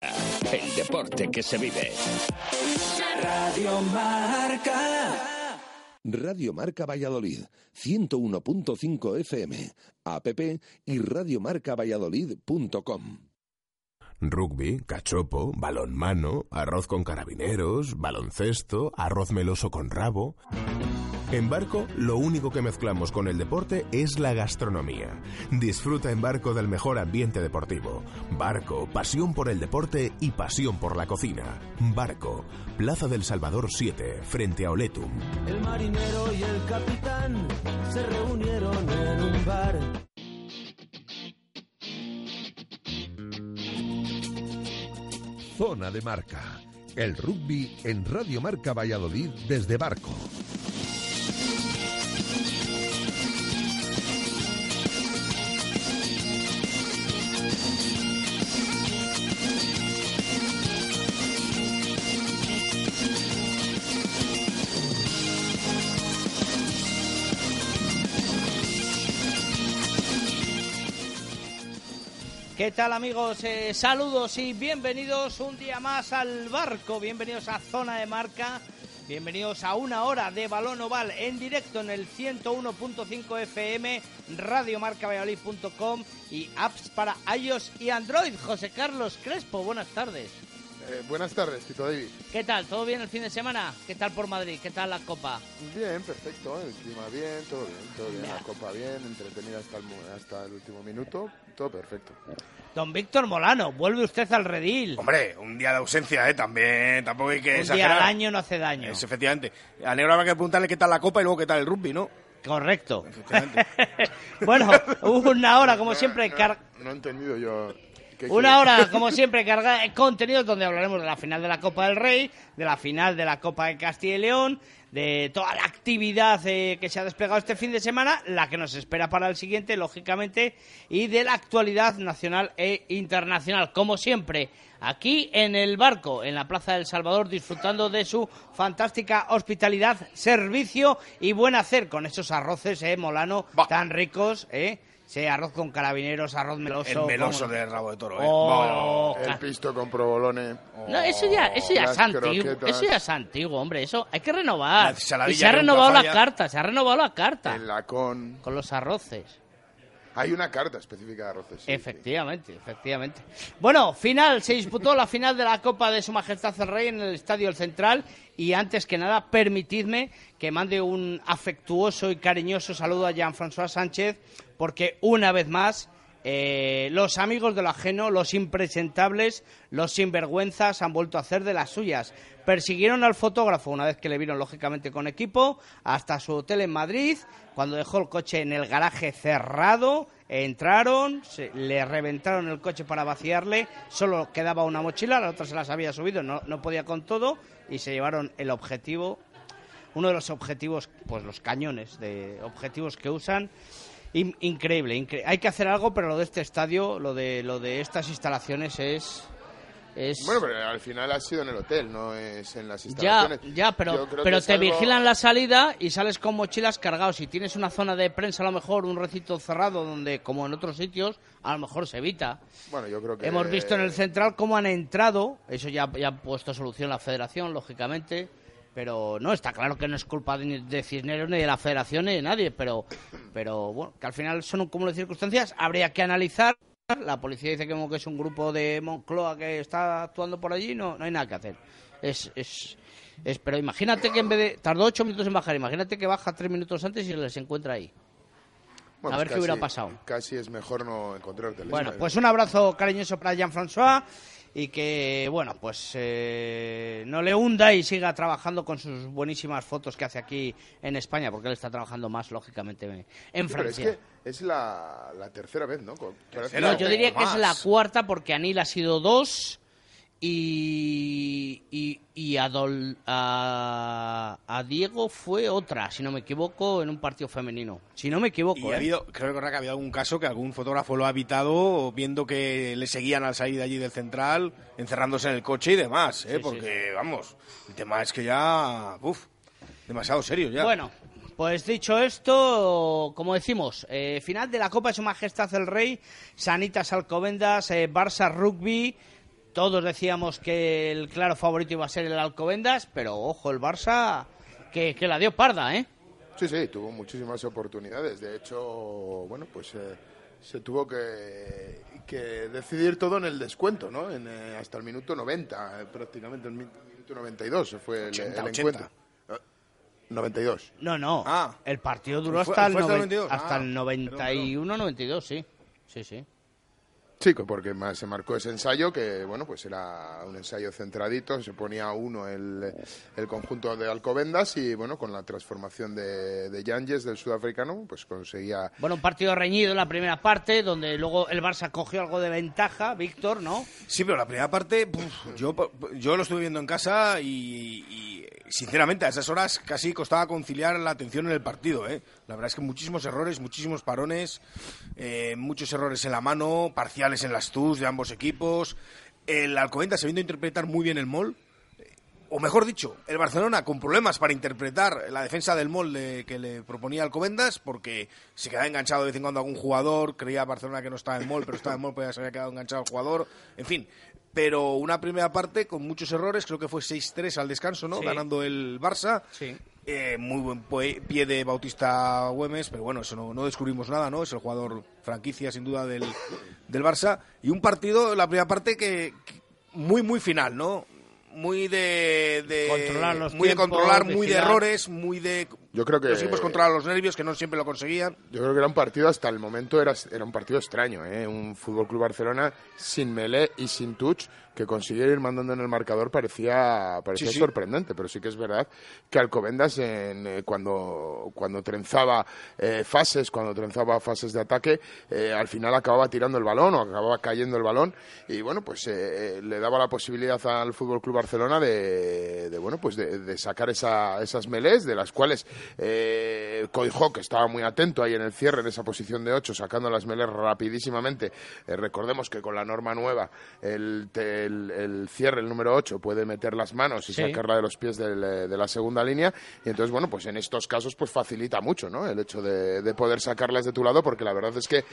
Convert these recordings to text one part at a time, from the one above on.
El deporte que se vive. Radio Marca. Radio Marca Valladolid, 101.5 FM, app y radiomarcavalladolid.com. Rugby, cachopo, balonmano, arroz con carabineros, baloncesto, arroz meloso con rabo. En Barco, lo único que mezclamos con el deporte es la gastronomía. Disfruta en Barco del mejor ambiente deportivo. Barco, pasión por el deporte y pasión por la cocina. Barco, Plaza del Salvador 7, frente a Oletum. El marinero y el capitán se reunieron en un bar. Zona de Marca. El rugby en Radio Marca Valladolid desde Barco. ¿Qué tal amigos? Eh, saludos y bienvenidos un día más al barco, bienvenidos a Zona de Marca, bienvenidos a una hora de balón oval en directo en el 101.5 FM, radiomarcavalladolid.com y apps para iOS y Android. José Carlos Crespo, buenas tardes. Eh, buenas tardes, Tito David. ¿Qué tal? ¿Todo bien el fin de semana? ¿Qué tal por Madrid? ¿Qué tal la Copa? Bien, perfecto, el clima bien, todo bien, todo bien, la copa bien, entretenida hasta el, hasta el último minuto, todo perfecto. Don Víctor Molano, vuelve usted al redil. Hombre, un día de ausencia, ¿eh? También, tampoco hay que Un día al año no hace daño. Es, efectivamente. A Negro habrá que preguntarle qué tal la Copa y luego qué tal el rugby, ¿no? Correcto. Efectivamente. bueno, una hora como siempre car- No he entendido yo. ¿Qué Una hora, como siempre, cargada de contenidos donde hablaremos de la final de la Copa del Rey, de la final de la Copa de Castilla y León, de toda la actividad eh, que se ha desplegado este fin de semana, la que nos espera para el siguiente, lógicamente, y de la actualidad nacional e internacional, como siempre. Aquí en el barco, en la Plaza del Salvador, disfrutando de su fantástica hospitalidad, servicio y buen hacer con esos arroces, eh, Molano, Bah. tan ricos, eh. Sí, arroz con carabineros, arroz meloso. el meloso vamos. de rabo de toro, ¿eh? Oh, Bueno, El pisto con provolone. no, eso ya, eso ya es antiguo, croquetas. eso ya es antiguo, hombre, eso hay que renovar. Y se ha renovado la carta, se ha renovado la carta El lacón. con los arroces. Hay una carta específica de arroces. sí, efectivamente, efectivamente. Bueno, final, se disputó la final de la Copa de Su Majestad el Rey en el Estadio El Central y antes que nada, permitidme que mande un afectuoso y cariñoso saludo a Jean-François Sánchez porque una vez más eh, los amigos de lo ajeno, los impresentables, los sinvergüenzas han vuelto a hacer de las suyas. Persiguieron al fotógrafo una vez que le vieron lógicamente con equipo hasta su hotel en Madrid, cuando dejó el coche en el garaje cerrado, entraron, se- le reventaron el coche para vaciarle, solo quedaba una mochila, la otra se las había subido, no, no podía con todo y se llevaron el objetivo, uno de los objetivos, pues los cañones de objetivos que usan. In- increíble, incre- hay que hacer algo, pero lo de este estadio, lo de lo de estas instalaciones es es Bueno, pero al final ha sido en el hotel, no es en las ya, instalaciones. ya, Yo pero, pero te algo- vigilan la salida y sales con mochilas cargados. Si tienes una zona de prensa, a lo mejor un recinto cerrado, donde, como en otros sitios, a lo mejor se evita. Bueno, yo creo que... Hemos visto en el central cómo han entrado, eso ya, ya ha puesto solución la federación, lógicamente, pero no, está claro que no es culpa de, de Cisneros ni de la federación ni de nadie, pero, pero bueno, que al final son un cúmulo de circunstancias, habría que analizar. La policía dice que, como que es un grupo de Moncloa que está actuando por allí, no, no hay nada que hacer. Es, es, es- pero imagínate que en vez de. Tardó ocho minutos en bajar, imagínate que baja tres minutos antes y les encuentra ahí. Bueno, a ver pues qué hubiera pasado. Casi es mejor no encontrarte. Bueno, pues un abrazo cariñoso para Jean-François y que, bueno, pues eh, no le hunda y siga trabajando con sus buenísimas fotos que hace aquí en España, porque él está trabajando más, lógicamente, en Pero es Francia. que es la, la tercera vez, ¿no? Con- No, yo diría que es la cuarta porque Anil ha sido dos y, y, y a, Dol- a, a Diego fue otra, si no me equivoco, en un partido femenino. Si no me equivoco, Y ha ¿eh? habido, creo que ha habido algún caso que algún fotógrafo lo ha evitado viendo que le seguían al salir de allí del central, encerrándose en el coche y demás, ¿eh? Sí, sí, porque, vamos, el tema es que ya, uf, demasiado serio ya. Bueno, pues dicho esto, como decimos, eh, final de la Copa de Su Majestad el Rey, Sanitas Alcobendas, eh, Barça Rugby. Todos decíamos que el claro favorito iba a ser el Alcobendas, pero ojo, el Barça que, que la dio parda, ¿eh? Sí, sí, tuvo muchísimas oportunidades. De hecho, bueno, pues eh, se tuvo que, que decidir todo en el descuento, ¿no? En, eh, hasta el minuto 90, eh, prácticamente, el min- minuto 92 se fue el, 80, el 80. encuentro. Eh, 92. No, no. Ah. el partido duró ¿Fue- hasta el, fue hasta el noven- 92? hasta Ah, el 91-92, sí. Sí, sí. Sí, porque se marcó ese ensayo que, bueno, pues era un ensayo centradito, se ponía a uno el, el conjunto de Alcobendas y, bueno, con la transformación de, de Yanges, del sudafricano, pues conseguía... Bueno, un partido reñido en la primera parte, donde luego el Barça cogió algo de ventaja, Víctor, ¿no? Sí, pero la primera parte, puf, yo, yo lo estuve viendo en casa y, y, sinceramente a esas horas casi costaba conciliar la atención en el partido. ¿eh? La verdad es que muchísimos errores, muchísimos parones, eh, muchos errores en la mano, parciales en las TUS de ambos equipos. El Alcobendas sabiendo interpretar muy bien el mol. O mejor dicho, el Barcelona con problemas para interpretar la defensa del molde que le proponía Alcobendas, porque se quedaba enganchado de vez en cuando algún jugador, creía Barcelona que no estaba en mol, pero estaba en mol, pues ya se había quedado enganchado el jugador, en fin. Pero una primera parte con muchos errores, creo que fue 6-3 al descanso, ¿no? Sí. Ganando el Barça. Sí. Eh, muy buen pie de Bautista Güemes, pero bueno, eso no, no descubrimos nada, ¿no? Es el jugador franquicia, sin duda, del, del Barça. Y un partido, la primera parte, que, que muy, muy final, ¿no? Muy de, de- Controlar los muy de controlar, muy de errores, muy de Yo creo que- los equipos controlar los nervios que no siempre lo conseguían. Yo creo que era un partido, hasta el momento era, era un partido extraño, ¿eh? Un Fútbol Club Barcelona sin melé y sin touch que consiguiera ir mandando en el marcador parecía, parecía Sí, sí. sorprendente, pero sí que es verdad que Alcobendas en, eh, cuando, cuando trenzaba eh, fases, cuando trenzaba fases de ataque, eh, al final acababa tirando el balón o acababa cayendo el balón y bueno, pues le daba la posibilidad al Fútbol Club Barcelona de, de, bueno, pues de, de sacar esa, esas melés, de las cuales eh, Coijó, que estaba muy atento ahí en el cierre, en esa posición de 8, sacando las melés rapidísimamente. Eh, recordemos que con la norma nueva, el, el- el cierre, el número 8, puede meter las manos y Sí. sacarla de los pies del, de la segunda línea. Y entonces, bueno, pues en estos casos, pues facilita mucho, ¿no? El hecho de, de poder sacarlas de tu lado, porque la verdad es que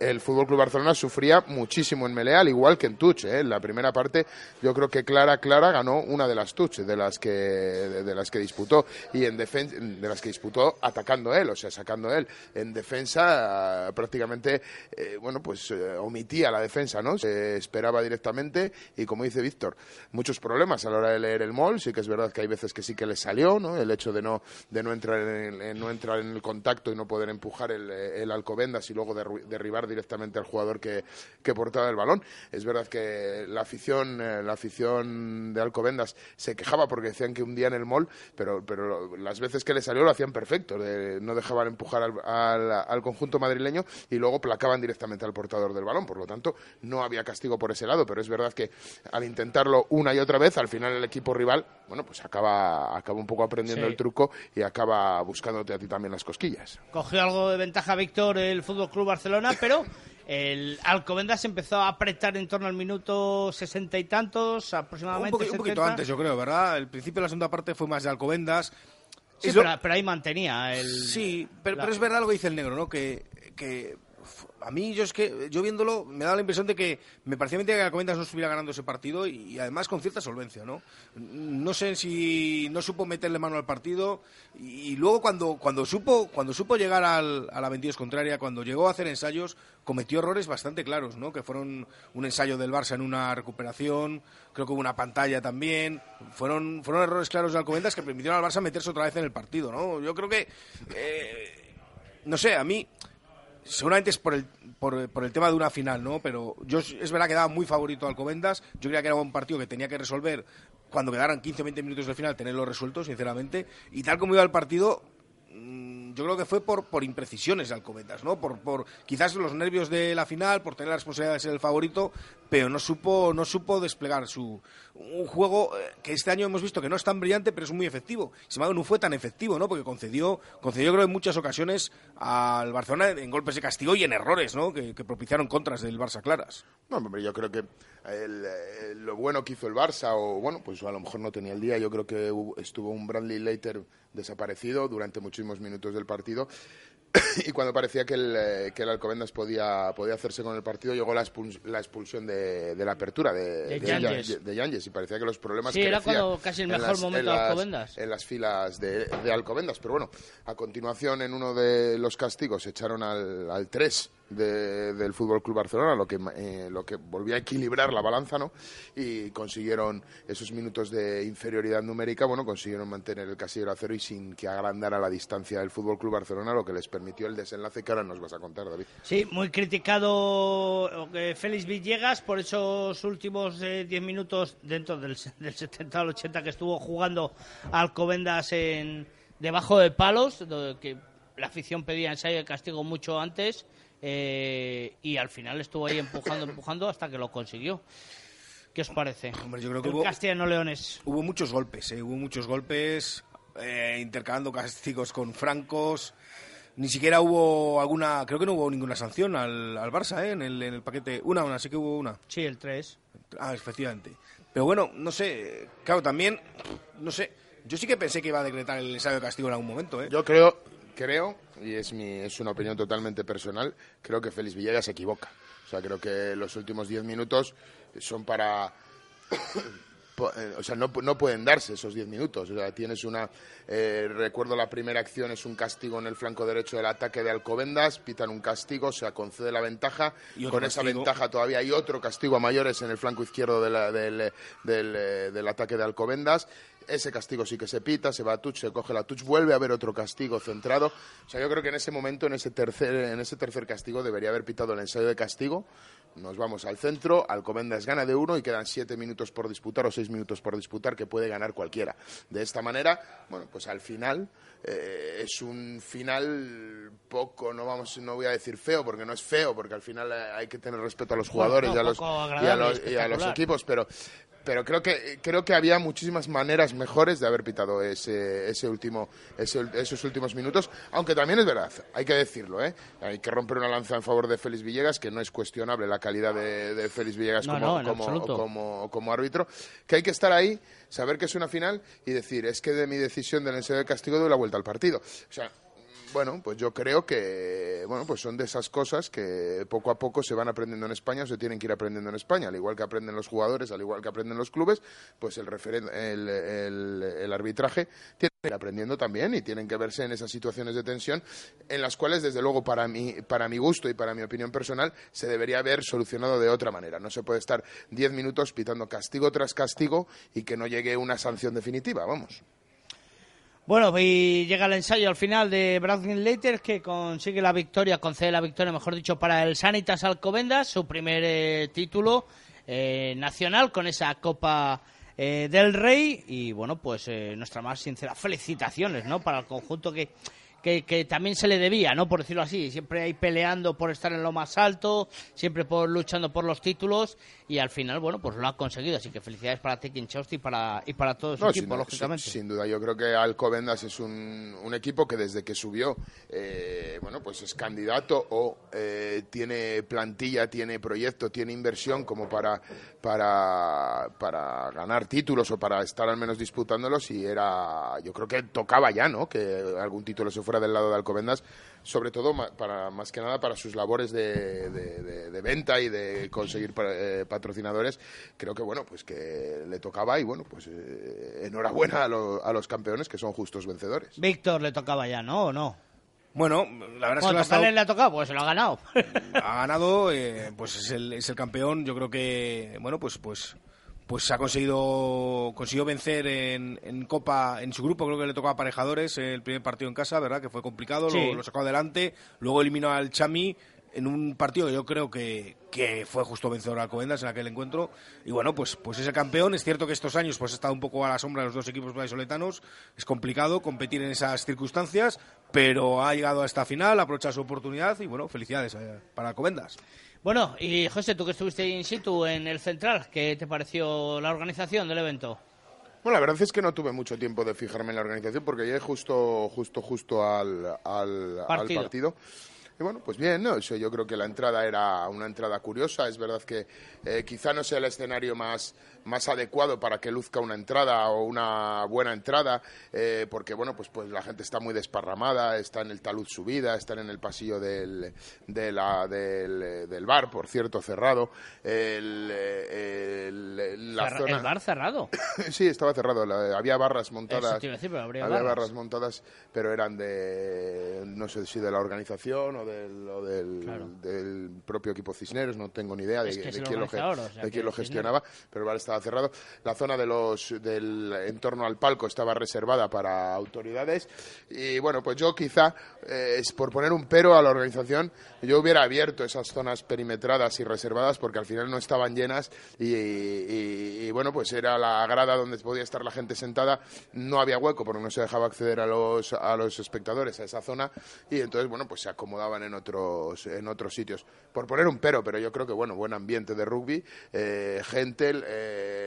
el Fútbol Club Barcelona sufría muchísimo en Melea, al igual que en Tuch, ¿eh? En la primera parte, yo creo que Clara, Clara ganó una de las Tuch, de las que, de, de las que disputó, y en defensa, de las que disputó atacando él, o sea, sacando él. En defensa, ah, prácticamente, eh, bueno, pues eh, omitía la defensa, ¿no? Se esperaba directamente, y como dice Víctor, muchos problemas a la hora de leer el mol, sí que es verdad que hay veces que sí que le salió, ¿no? El hecho de no, de no entrar en, en- no entrar en el contacto y no poder empujar el, el Alcobendas y luego derribar directamente al jugador que, que portaba el balón. Es verdad que la afición, eh, la afición de Alcobendas se quejaba porque decían que un día en el mall, pero, pero las veces que le salió lo hacían perfecto, de- no dejaban empujar al, al- al conjunto madrileño y luego placaban directamente al portador del balón. Por lo tanto, no había castigo por ese lado, pero es verdad que al intentarlo una y otra vez, al final el equipo rival, bueno, pues acaba, acaba un poco aprendiendo Sí. el truco y acaba buscándote a ti también las cosquillas. Cogió algo de ventaja Víctor el Fútbol Club Barcelona, pero el Alcobendas empezó a apretar en torno al minuto sesenta y tantos, Un, aproximadamente. un poquito 70. antes, yo creo, ¿verdad? El principio de la segunda parte fue más de Alcobendas. Sí, pero, pero ahí mantenía el. Sí, pero, la- pero es verdad lo que dice el negro, ¿no? Que, que a mí, yo es que, yo viéndolo, me da la impresión de que me parecía mentira que Alcobendas no estuviera ganando ese partido y, además con cierta solvencia, ¿no? No sé si no supo meterle mano al partido y, luego cuando, cuando, supo, cuando supo llegar a la 22 contraria, cuando llegó a hacer ensayos, cometió errores bastante claros, ¿no? Que fueron un ensayo del Barça en una recuperación, creo que hubo una pantalla también. Fueron, fueron errores claros de Alcobendas que permitieron al Barça meterse otra vez en el partido, ¿no? Yo creo que, eh, no sé, a mí, seguramente es por el, por, el tema de una final, ¿no? Pero yo es verdad que daba muy favorito Alcobendas. Yo creía que era un partido que tenía que resolver cuando quedaran 15 o 20 minutos del final, tenerlo resuelto, sinceramente. Y tal como iba el partido, mm, yo creo que fue por, por imprecisiones de Alcobendas, ¿no? Por, por quizás los nervios de la final, por tener la responsabilidad de ser el favorito, pero no supo, no supo desplegar su un juego eh, que este año hemos visto que no es tan brillante, pero es muy efectivo. Sin embargo, no fue tan efectivo, ¿no? Porque concedió, concedió creo en muchas ocasiones al Barcelona en golpes de castigo y en errores, ¿no? Que, propiciaron contras del Barça claras. No, hombre, yo creo que lo bueno que hizo el Barça, o bueno, pues a lo mejor no tenía el día, yo creo que estuvo un Bradley Later desaparecido durante muchísimos minutos del partido y cuando parecía que el, eh, que el Alcobendas podía, podía hacerse con el partido, llegó la, expulsión de, de, la apertura de, de, Yanges. y parecía que los problemas Sí, era cuando casi el mejor momento de Alcobendas. En las filas de, Alcobendas. Pero bueno, a continuación, en uno de los castigos, echaron al, al 3 del Fútbol Club Barcelona, lo que, eh, volvió a equilibrar la balanza, ¿no? Y consiguieron esos minutos de inferioridad numérica, bueno, consiguieron mantener el casillero a cero y sin que agrandara la distancia del Fútbol Club Barcelona, lo que les permitió el desenlace que ahora nos vas a contar, David. Sí, muy criticado eh, Félix Villegas por esos últimos 10 eh, minutos dentro del, del 70 al 80 que estuvo jugando Alcobendas en debajo de palos, que la afición pedía ensayo de castigo mucho antes eh, y al final estuvo ahí empujando, empujando hasta que lo consiguió. ¿Qué os parece? Hombre, yo creo que hubo, Castellano Leones. Hubo muchos golpes, eh, hubo muchos golpes, eh, intercalando castigos con francos. Ni siquiera hubo alguna, creo que no hubo ninguna sanción al, al Barça en, el, en el paquete. Una, una, sí que hubo una. Sí, el 3. Ah, efectivamente. Pero bueno, no sé, claro, también, no sé, yo sí que pensé que iba a decretar el ensayo de castigo en algún momento. ¿eh? Yo creo, creo, y es, mi, es una opinión totalmente personal, creo que Félix Villegas se equivoca. O sea, creo que los últimos diez minutos son para... Eh, o sea, no, no, pueden darse esos diez minutos. O sea, tienes una... Eh, recuerdo la primera acción es un castigo en el flanco derecho del ataque de Alcobendas, pitan un castigo, se concede la ventaja. Con esa ventaja todavía hay otro castigo a mayores en el flanco izquierdo del, del, eh, del ataque de Alcobendas ese castigo sí que se pita, se va a touch, se coge la touch, vuelve a haber otro castigo centrado. O sea, yo creo que en ese momento, en ese tercer, en ese tercer castigo, debería haber pitado el ensayo de castigo. Nos vamos al centro, Alcobendas gana de uno y quedan siete minutos por disputar o seis minutos por disputar que puede ganar cualquiera. De esta manera, bueno, pues al final eh, es un final poco, no vamos, no voy a decir feo porque no es feo, porque al final eh, hay que tener respeto a los jugadores y, a los, y a los equipos, pero pero creo que creo que había muchísimas maneras mejores de haber pitado ese, ese último esos últimos minutos aunque también es verdad hay que decirlo ¿eh? hay que romper una lanza en favor de Félix Villegas que no es cuestionable la calidad de, de Félix Villegas como, como, como, árbitro que hay que estar ahí saber que es una final y decir es que de mi decisión del ensayo de castigo doy la vuelta al partido o sea bueno, pues yo creo que bueno, pues son de esas cosas que poco a poco se van aprendiendo en España o se tienen que ir aprendiendo en España, al igual que aprenden los jugadores, al igual que aprenden los clubes, pues el, el, arbitraje tiene que ir aprendiendo también y tienen que verse en esas situaciones de tensión en las cuales, desde luego, para mi, para mi gusto y para mi opinión personal, se debería haber solucionado de otra manera. No se puede estar diez minutos pitando castigo tras castigo y que no llegue una sanción definitiva, vamos. Bueno, y llega el ensayo al final de Bradley Later que consigue la victoria, concede la victoria, mejor dicho, para el Sanitas Alcobendas, su primer eh, título eh, nacional con esa Copa eh, del Rey. Y bueno, pues nuestras más sinceras felicitaciones, ¿no? Para el conjunto que que, también se le debía, ¿no? Por decirlo así. Siempre ahí peleando por estar en lo más alto, siempre por luchando por los títulos y al final, bueno, pues lo ha conseguido. Así que felicidades para Tekin Chosti y para, y para todo su equipo, lógicamente. Sin, duda, yo creo que Alcobendas es un, un equipo que desde que subió, eh, bueno, pues es candidato o eh, tiene plantilla, tiene proyecto, tiene inversión como para, para, para ganar títulos o para estar al menos disputándolos y era, yo creo que tocaba ya, ¿no? Que algún título se fuera del lado de Alcobendas, sobre todo para, más que nada para sus labores de, venta y de conseguir eh, patrocinadores. Creo que, bueno, pues que le tocaba y, bueno, pues eh, enhorabuena a, a, los campeones que son justos vencedores. Víctor le tocaba ya, ¿no? ¿O no? Bueno, la verdad es que le ha tocado, pues se lo ha ganado. Ha ganado, eh, pues es el, es el campeón. Yo creo que, bueno, pues, pues pues ha conseguido consiguió vencer en, en, Copa, en su grupo creo que le tocó a Aparejadores el primer partido en casa, ¿verdad? Que fue complicado, lo, sacó adelante, luego eliminó al Chami en un partido que yo creo que, que fue justo vencedor a Alcobendas en aquel encuentro. Y bueno, pues, pues es el campeón. Es cierto que estos años pues ha estado un poco a la sombra de los dos equipos vallisoletanos. Es complicado competir en esas circunstancias, pero ha llegado a esta final, aprovecha su oportunidad y bueno, felicidades eh, para Alcobendas. Bueno, y José, tú que estuviste in situ en el Central, ¿qué te pareció la organización del evento? Bueno, la verdad es que no tuve mucho tiempo de fijarme en la organización porque llegué justo, justo, justo al, al, al Partido. partido. Y bueno, pues bien, ¿no? Eso, yo creo que la entrada era una entrada curiosa. Es verdad que eh, quizá no sea el escenario más, más adecuado para que luzca una entrada o una buena entrada, eh, porque bueno, pues, pues la gente está muy desparramada, está en el talud subida, están en el pasillo del, de la- del, del bar, por cierto, cerrado. El, el- la Cerra- zona... El bar cerrado. Sí, estaba cerrado. la- había barras montadas. Decir, pero había barras. barras montadas, pero eran de, no sé si de la organización o del, o del, Claro. del propio equipo Cisneros, no tengo ni idea de, Es quién, lo, o sea, de quién lo gestionaba, pero el bar estaba cerrado. La zona de los, del en torno al palco estaba reservada para autoridades y bueno, pues yo quizá, eh, es por poner un pero a la organización, yo hubiera abierto esas zonas perimetradas y reservadas porque al final no estaban llenas y, y- bueno, pues era la grada donde podía estar la gente sentada, no había hueco porque no se dejaba acceder a los, a los espectadores a esa zona y entonces, bueno, pues se acomodaban en otros, en otros sitios. Por poner un pero, pero yo creo que, bueno, buen ambiente de rugby, eh, gente, el-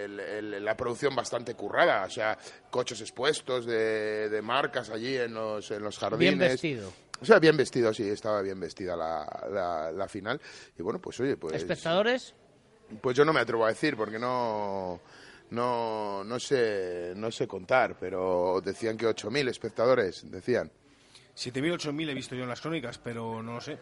el- el- la producción bastante currada, o sea, coches expuestos de, de marcas allí en los, en los jardines. Bien vestido. O sea, bien vestido, sí, estaba bien vestida la, la, la final. Y bueno, pues oye, pues... ¿Espectadores? Pues yo no me atrevo a decir porque no no no sé no sé contar, pero decían que 8000 espectadores, decían. 7.000, 8.000 he visto yo en las crónicas, pero no lo sé.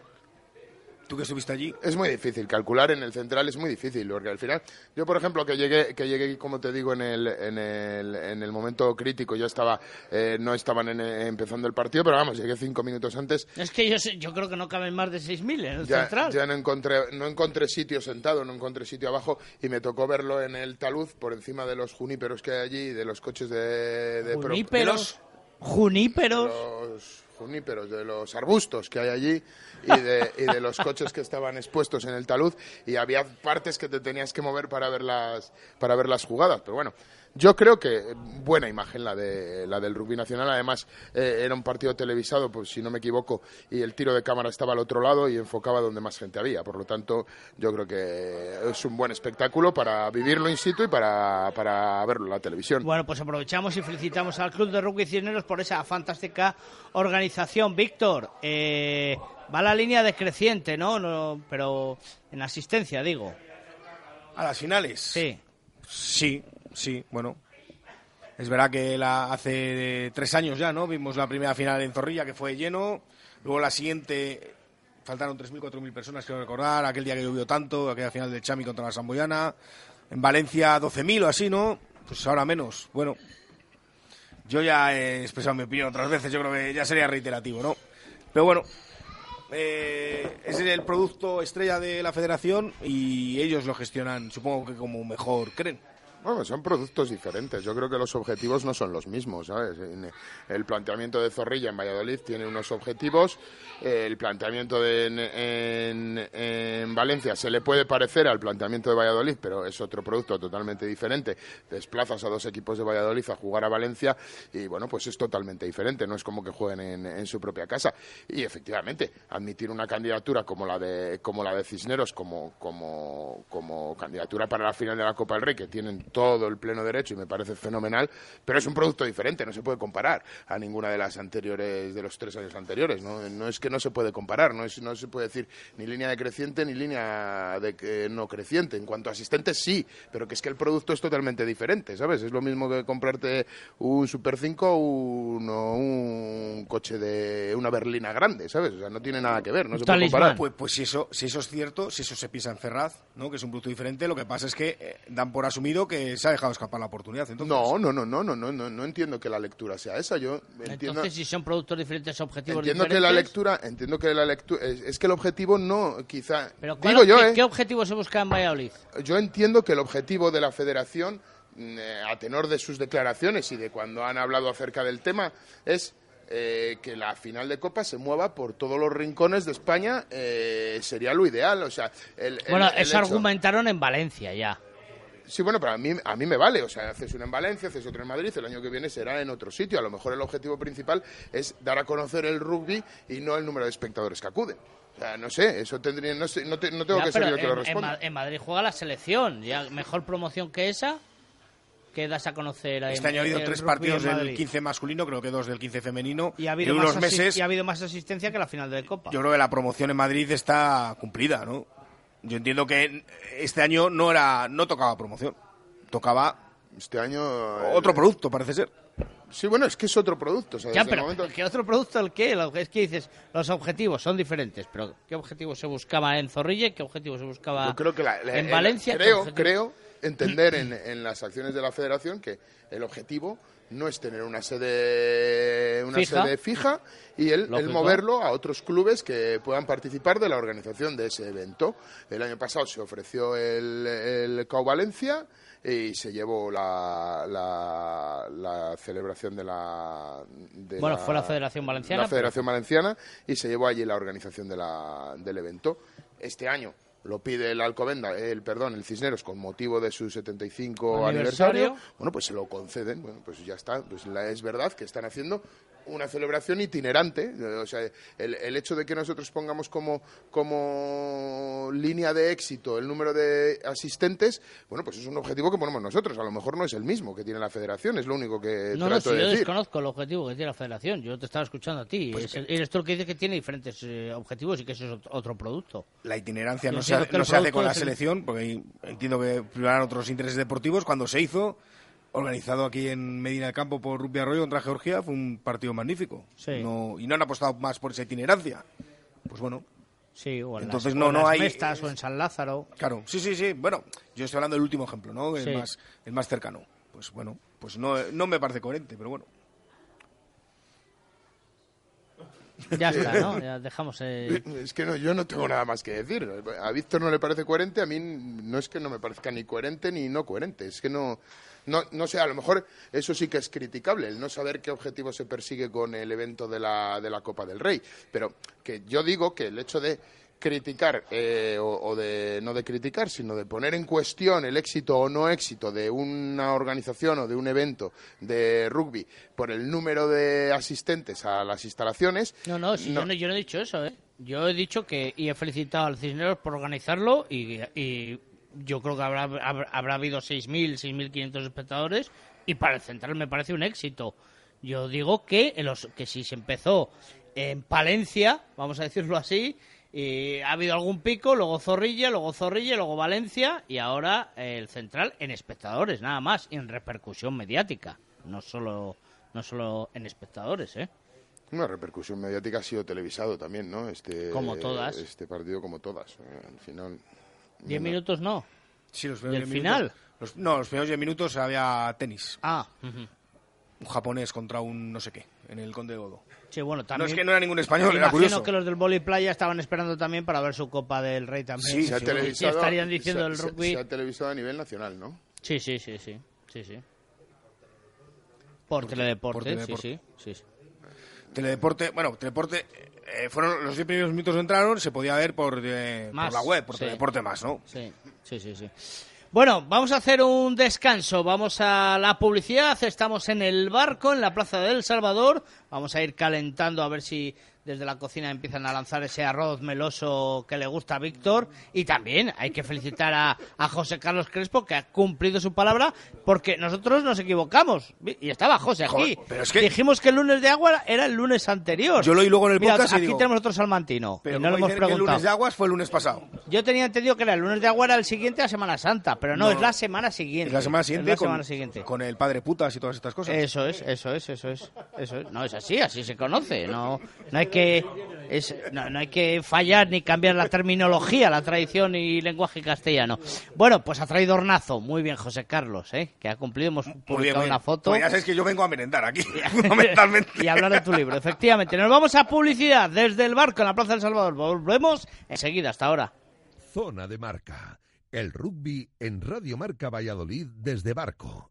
¿Tú que estuviste allí? Es muy difícil calcular en el central es muy difícil porque al final yo por ejemplo que llegué que llegué como te digo en el en el, en el momento crítico yo estaba eh, no estaban en- empezando el partido pero vamos llegué cinco minutos antes Es que yo, sé- yo creo que no caben más de 6.000 en el ya, Central. ya no encontré no encontré sitio sentado, no encontré sitio abajo y me tocó verlo en el talud por encima de los juníperos que hay allí, de los coches de, de pro- Juníperos. Juníperos. de los juníperos, de los arbustos que hay allí y de, y de los coches que estaban expuestos en el talud y había partes que te tenías que mover para ver las, para ver las jugadas. Pero bueno, yo creo que buena imagen la, de, la del rugby nacional. Además, eh, era un partido televisado, pues si no me equivoco, y el tiro de cámara estaba al otro lado y enfocaba donde más gente había. Por lo tanto, yo creo que es un buen espectáculo para vivirlo in situ y para, para verlo en la televisión. Bueno, pues aprovechamos y felicitamos al Club de Rugby Cisneros por esa fantástica organización. Víctor, eh, va la línea decreciente, ¿no? no pero en asistencia, digo. ¿A las finales? Sí. Sí, sí, bueno. Es verdad que la, hace tres años ya, ¿no? Vimos la primera final en Zorrilla, que fue lleno. Luego la siguiente, faltaron 3.000, 4.000 personas, quiero recordar. Aquel día que llovió tanto, aquella final del Chami contra la Samboyana. En Valencia 12.000 o así, ¿no? Pues ahora menos. Bueno, yo ya he expresado mi opinión otras veces, yo creo que ya sería reiterativo, ¿no? Pero bueno, eh, es el producto estrella de la federación y ellos lo gestionan, supongo que como mejor creen. Bueno, son productos diferentes. Yo creo que los objetivos no son los mismos, ¿sabes? El planteamiento de Zorrilla en Valladolid tiene unos objetivos. El planteamiento de en, en- en Valencia se le puede parecer al planteamiento de Valladolid, pero es otro producto totalmente diferente. Desplazas a dos equipos de Valladolid a jugar a Valencia y, bueno, pues es totalmente diferente. No es como que jueguen en, en su propia casa. Y, efectivamente, admitir una candidatura como la de, como la de Cisneros como, como, como candidatura para la final de la Copa del Rey, que tienen todo el pleno derecho y me parece fenomenal, pero es un producto diferente, no se puede comparar a ninguna de las anteriores, de los tres años anteriores. No, no es que no se puede comparar, no, es, no se puede decir ni línea decreciente ni línea de que no creciente. En cuanto a asistentes, sí, pero que es que el producto es totalmente diferente, ¿sabes? Es lo mismo que comprarte un Super 5 o un, o un coche de una berlina grande, ¿sabes? O sea, no tiene nada que ver, no se puede comparar. Pues, pues si, eso, si eso es cierto, si eso se piensa en Ferraz, ¿no? que es un producto diferente, lo que pasa es que eh, dan por asumido que se ha dejado escapar la oportunidad. Entonces, No, no, no, no, no, no, no, no entiendo que la lectura sea esa. Yo entiendo, Entonces, si son productos diferentes, objetivos entiendo que la lectura, entiendo que la lectura es, es que el objetivo no, quizá. Pero ¿cuál- digo yo, ¿qué, ¿eh? qué objetivo se busca en Valladolid? Yo entiendo que el objetivo de la Federación, mm, eh, a tenor de sus declaraciones y de cuando han hablado acerca del tema, es eh, que la final de Copa se mueva por todos los rincones de España. eh, sería lo ideal. O sea, el, el- Bueno, el eso hecho- argumentaron en Valencia ya. Sí, bueno, pero a mí, a mí me vale. O sea, haces una en Valencia, haces otra en Madrid, el año que viene será en otro sitio. A lo mejor el objetivo principal es dar a conocer el rugby y no el número de espectadores que acuden. O sea, no sé, eso tendría, no, sé, no, te- no tengo Ya, que ser yo el que lo en, responda. En Madrid juega la selección. Ya mejor promoción que esa. que das a conocer en- Este año ha habido tres partidos del Madrid? 15 masculino, creo que dos del 15 femenino. Y ha habido, más unos meses, y ha habido más asistencia que la final de Copa. yo creo que la promoción en Madrid está cumplida, ¿no? Yo entiendo que este año no era no tocaba promoción, tocaba Este año... otro producto, parece ser. Sí, bueno, es que es otro producto. O sea, Ya, pero momento- ¿qué otro producto el qué? Es que dices, los objetivos son diferentes, pero ¿qué objetivo se buscaba en Zorrilla? ¿Qué objetivo se buscaba Yo creo que la- la- en el- Valencia? ¿Qué Creo, creo entender en, en las acciones de la Federación que el objetivo no es tener una sede una Fija. sede fija y el, moverlo a otros clubes que puedan participar de la organización de ese evento. El año pasado se ofreció el, el CAU Valencia y se llevó la, la, la celebración de la... de Bueno, fue la Federación Valenciana, La Federación Valenciana y se llevó allí la organización de la, del evento. Este año lo pide el Alcobenda, el perdón, el Cisneros con motivo de su 75 Aniversario. aniversario. Bueno, pues se lo conceden. Bueno, pues ya está. Pues la, es verdad que están haciendo una celebración itinerante. O sea, el, el hecho de que nosotros pongamos como, como línea de éxito el número de asistentes, bueno, pues es un objetivo que ponemos nosotros. A lo mejor no es el mismo que tiene la Federación, es lo único que No, no, trato si de yo decir. desconozco el objetivo que tiene la Federación. Yo te estaba escuchando a ti. Pues Es el- eres tú el que dice que tiene diferentes eh, objetivos y que eso es ot- otro producto. La itinerancia Yo no se, hace, que no se con la selección, porque entiendo que primaran otros intereses deportivos. Cuando se hizo, organizado aquí en Medina del Campo por Rugby Arroyo contra Georgia, fue un partido magnífico. Sí. No, y no han apostado más por esa itinerancia. Pues bueno, Sí, o en Entonces las, no- o en no las hay- Mestas o en San Lázaro. Claro, sí, sí, sí. Bueno, yo estoy hablando del último ejemplo, ¿no? El, Sí. más, el más cercano. Pues bueno, pues no, no me parece coherente, pero bueno. Ya está, ¿no? Ya dejamos. eh, Es que no, yo no tengo nada más que decir. A Víctor no le parece coherente, a mí no es que no me parezca ni coherente ni no coherente. Es que no, no, no sé, a lo mejor eso sí que es criticable, el no saber qué objetivo se persigue con el evento de la, de la Copa del Rey. Pero que yo digo que el hecho de criticar, eh, o, o de no de criticar, sino de poner en cuestión el éxito o no éxito de una organización o de un evento de rugby por el número de asistentes a las instalaciones. No, no, si Yo, no, yo no he dicho eso, ¿eh? Yo he dicho que y he felicitado al Cisneros por organizarlo y, y yo creo que habrá, habrá, habrá habido 6.000, 6.500 espectadores y para el Central me parece un éxito. Yo digo que, en los, que si se empezó en Palencia, vamos a decirlo así, y ha habido algún pico, luego Zorrilla, luego Zorrilla, luego Valencia y ahora el Central en espectadores, nada más, y en repercusión mediática, no solo, no solo en espectadores, ¿eh? Una repercusión mediática ha sido televisado también, ¿no? Este, Como todas. Este partido como todas. Eh, Al final... Diez no- minutos no. Sí, los ¿Y el primeros diez final? minutos- los- no, los primeros 10 minutos había tenis. Ah, ujú. Un japonés contra un no sé qué, en el Conde de Godó. sí, bueno, No también. es que no era ningún español, era imagino curioso. que los del Boli Playa estaban esperando también para ver su Copa del Rey también. Sí, se ha Y televisado. estarían diciendo se- el rugby. Se, ha televisado a nivel nacional, ¿no? Sí, sí, sí, sí, sí, sí. Por, teledeporte, por teledeporte. sí, sí, sí, sí. Teledeporte, bueno, Teledeporte, eh, fueron los 10 primeros minutos que entraron, se podía ver por, eh, por la web, por sí. Teledeporte más, ¿no? Sí, sí, sí, sí. Bueno, vamos a hacer un descanso. Vamos a la publicidad. Estamos en el barco, en la Plaza del Salvador. Vamos a ir calentando a ver si desde la cocina empiezan a lanzar ese arroz meloso que le gusta a Víctor. Y también hay que felicitar a, a José Carlos Crespo, que ha cumplido su palabra, porque nosotros nos equivocamos. Y estaba José aquí. Joder, pero es que- Dijimos que el lunes de agua era el lunes anterior. Yo lo oí luego en el Mira, podcast y aquí digo- tenemos otro salmantino. Pero y no ¿cómo hemos dicen que el preguntado. lunes de aguas fue el lunes pasado. Yo tenía entendido que era el lunes de agua era el siguiente a Semana Santa, pero no, No. es la semana siguiente. Es la semana siguiente, Es la con, semana siguiente. con el padre putas y todas estas cosas. Eso es, eso es, eso es, eso es. No es así, así se conoce. No, no hay que, es, no, no hay que fallar ni cambiar la terminología, la tradición y lenguaje castellano. Bueno, pues ha traído hornazo. Muy bien, José Carlos, ¿eh? que ha cumplido. Hemos Muy bien, publicado muy bien. una foto. Pues ya sabes que yo vengo a merendar aquí, fundamentalmente. y hablar de tu libro, efectivamente. Nos vamos a publicidad desde el barco en la Plaza del Salvador. Volvemos enseguida, hasta ahora. Zona de Marca. El rugby en Radio Marca Valladolid desde Barco.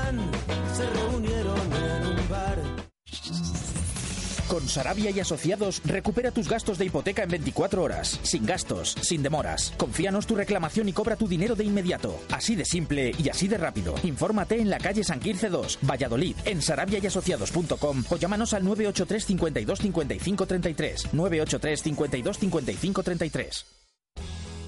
Con Sarabia y Asociados, recupera tus gastos de hipoteca en 24 horas, sin gastos, sin demoras. Confíanos tu reclamación y cobra tu dinero de inmediato. Así de simple y así de rápido. Infórmate en la calle San Quirce 2, Valladolid, en sarabiayasociados.com o llámanos al 983 52 55 33. 983 52 55 33.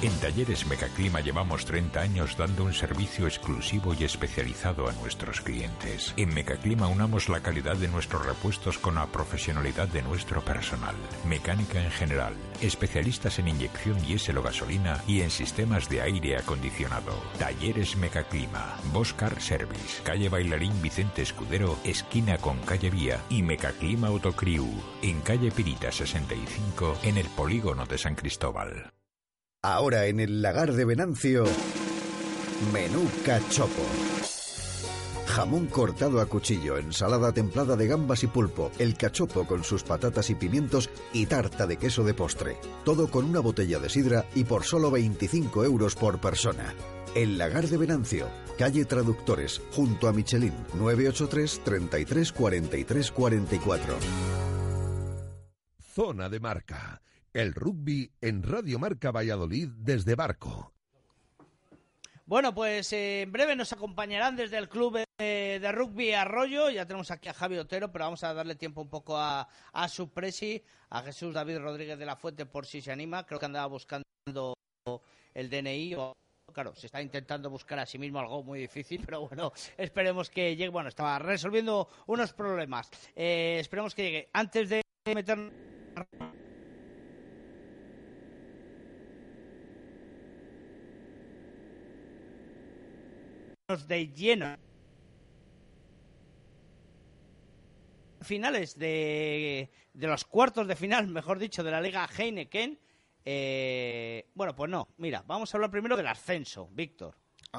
En Talleres Megaclima llevamos 30 años dando un servicio exclusivo y especializado a nuestros clientes. En Megaclima unamos la calidad de nuestros repuestos con la profesionalidad de nuestro personal. Mecánica en general, especialistas en inyección diésel o gasolina y en sistemas de aire acondicionado. Talleres Megaclima, Boscar Service, calle Bailarín Vicente Escudero, esquina con calle Vía y Megaclima Autocriu, en calle Pirita 65, en el polígono de San Cristóbal. Ahora en el lagar de Venancio, menú cachopo. Jamón cortado a cuchillo, ensalada templada de gambas y pulpo, el cachopo con sus patatas y pimientos y tarta de queso de postre. Todo con una botella de sidra y por solo 25 euros por persona. El lagar de Venancio, calle Traductores, junto a Michelin, 983 33 43 44. Zona de marca. El rugby en Radio Marca Valladolid desde Barco. Bueno, pues eh, en breve nos acompañarán desde el club eh, de rugby Arroyo. Ya tenemos aquí a Javi Otero, pero vamos a darle tiempo un poco a, a su presi, a Jesús David Rodríguez de la Fuente, por si se anima. Creo que andaba buscando el DNI o claro, se está intentando buscar a sí mismo algo muy difícil, pero bueno, esperemos que llegue. Bueno, estaba resolviendo unos problemas. Eh, esperemos que llegue. Antes de meternos de lleno. Finales de, de los cuartos de final, mejor dicho, de la Liga Heineken. Eh, bueno, pues no, mira, vamos a hablar primero del ascenso, Víctor.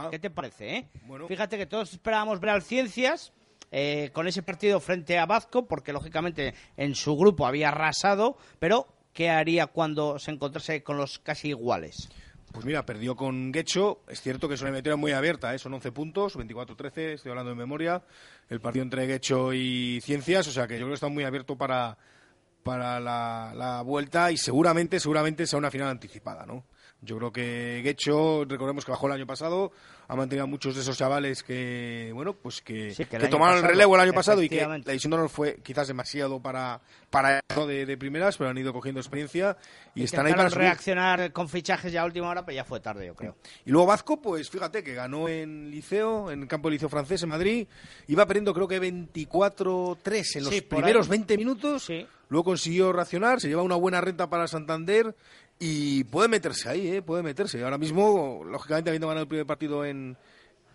¿Qué te parece, eh? Fíjate que todos esperábamos ver al Ciencias eh, con ese partido frente a Vazco, porque lógicamente en su grupo había arrasado, pero ¿qué haría cuando se encontrase con los casi iguales? Pues mira, perdió con Guecho. Es cierto que es una metida muy abierta, ¿eh? son 11 puntos, 24-13, estoy hablando de memoria. El partido entre Guecho y Ciencias, o sea que yo creo que está muy abierto para, para la, la vuelta y seguramente, seguramente sea una final anticipada, ¿no? Yo creo que Guecho, recordemos que bajó el año pasado, ha mantenido a muchos de esos chavales que, bueno, pues que, Sí, que tomaron el relevo el año pasado y que la decisión no fue quizás demasiado para, para ¿no? de, de primeras, pero han ido cogiendo experiencia y están ahí para subir. reaccionar con fichajes ya a última hora, pero ya fue tarde, yo creo. Y luego Vasco, pues fíjate que ganó en Liceo, en el campo del Liceo francés en Madrid. Iba perdiendo creo que 24-3 en los Sí, primeros ahí. 20 minutos. Luego consiguió racionar, se lleva una buena renta para Santander y puede meterse ahí, ¿eh? puede meterse. Ahora mismo, lógicamente, habiendo ganado el primer partido en,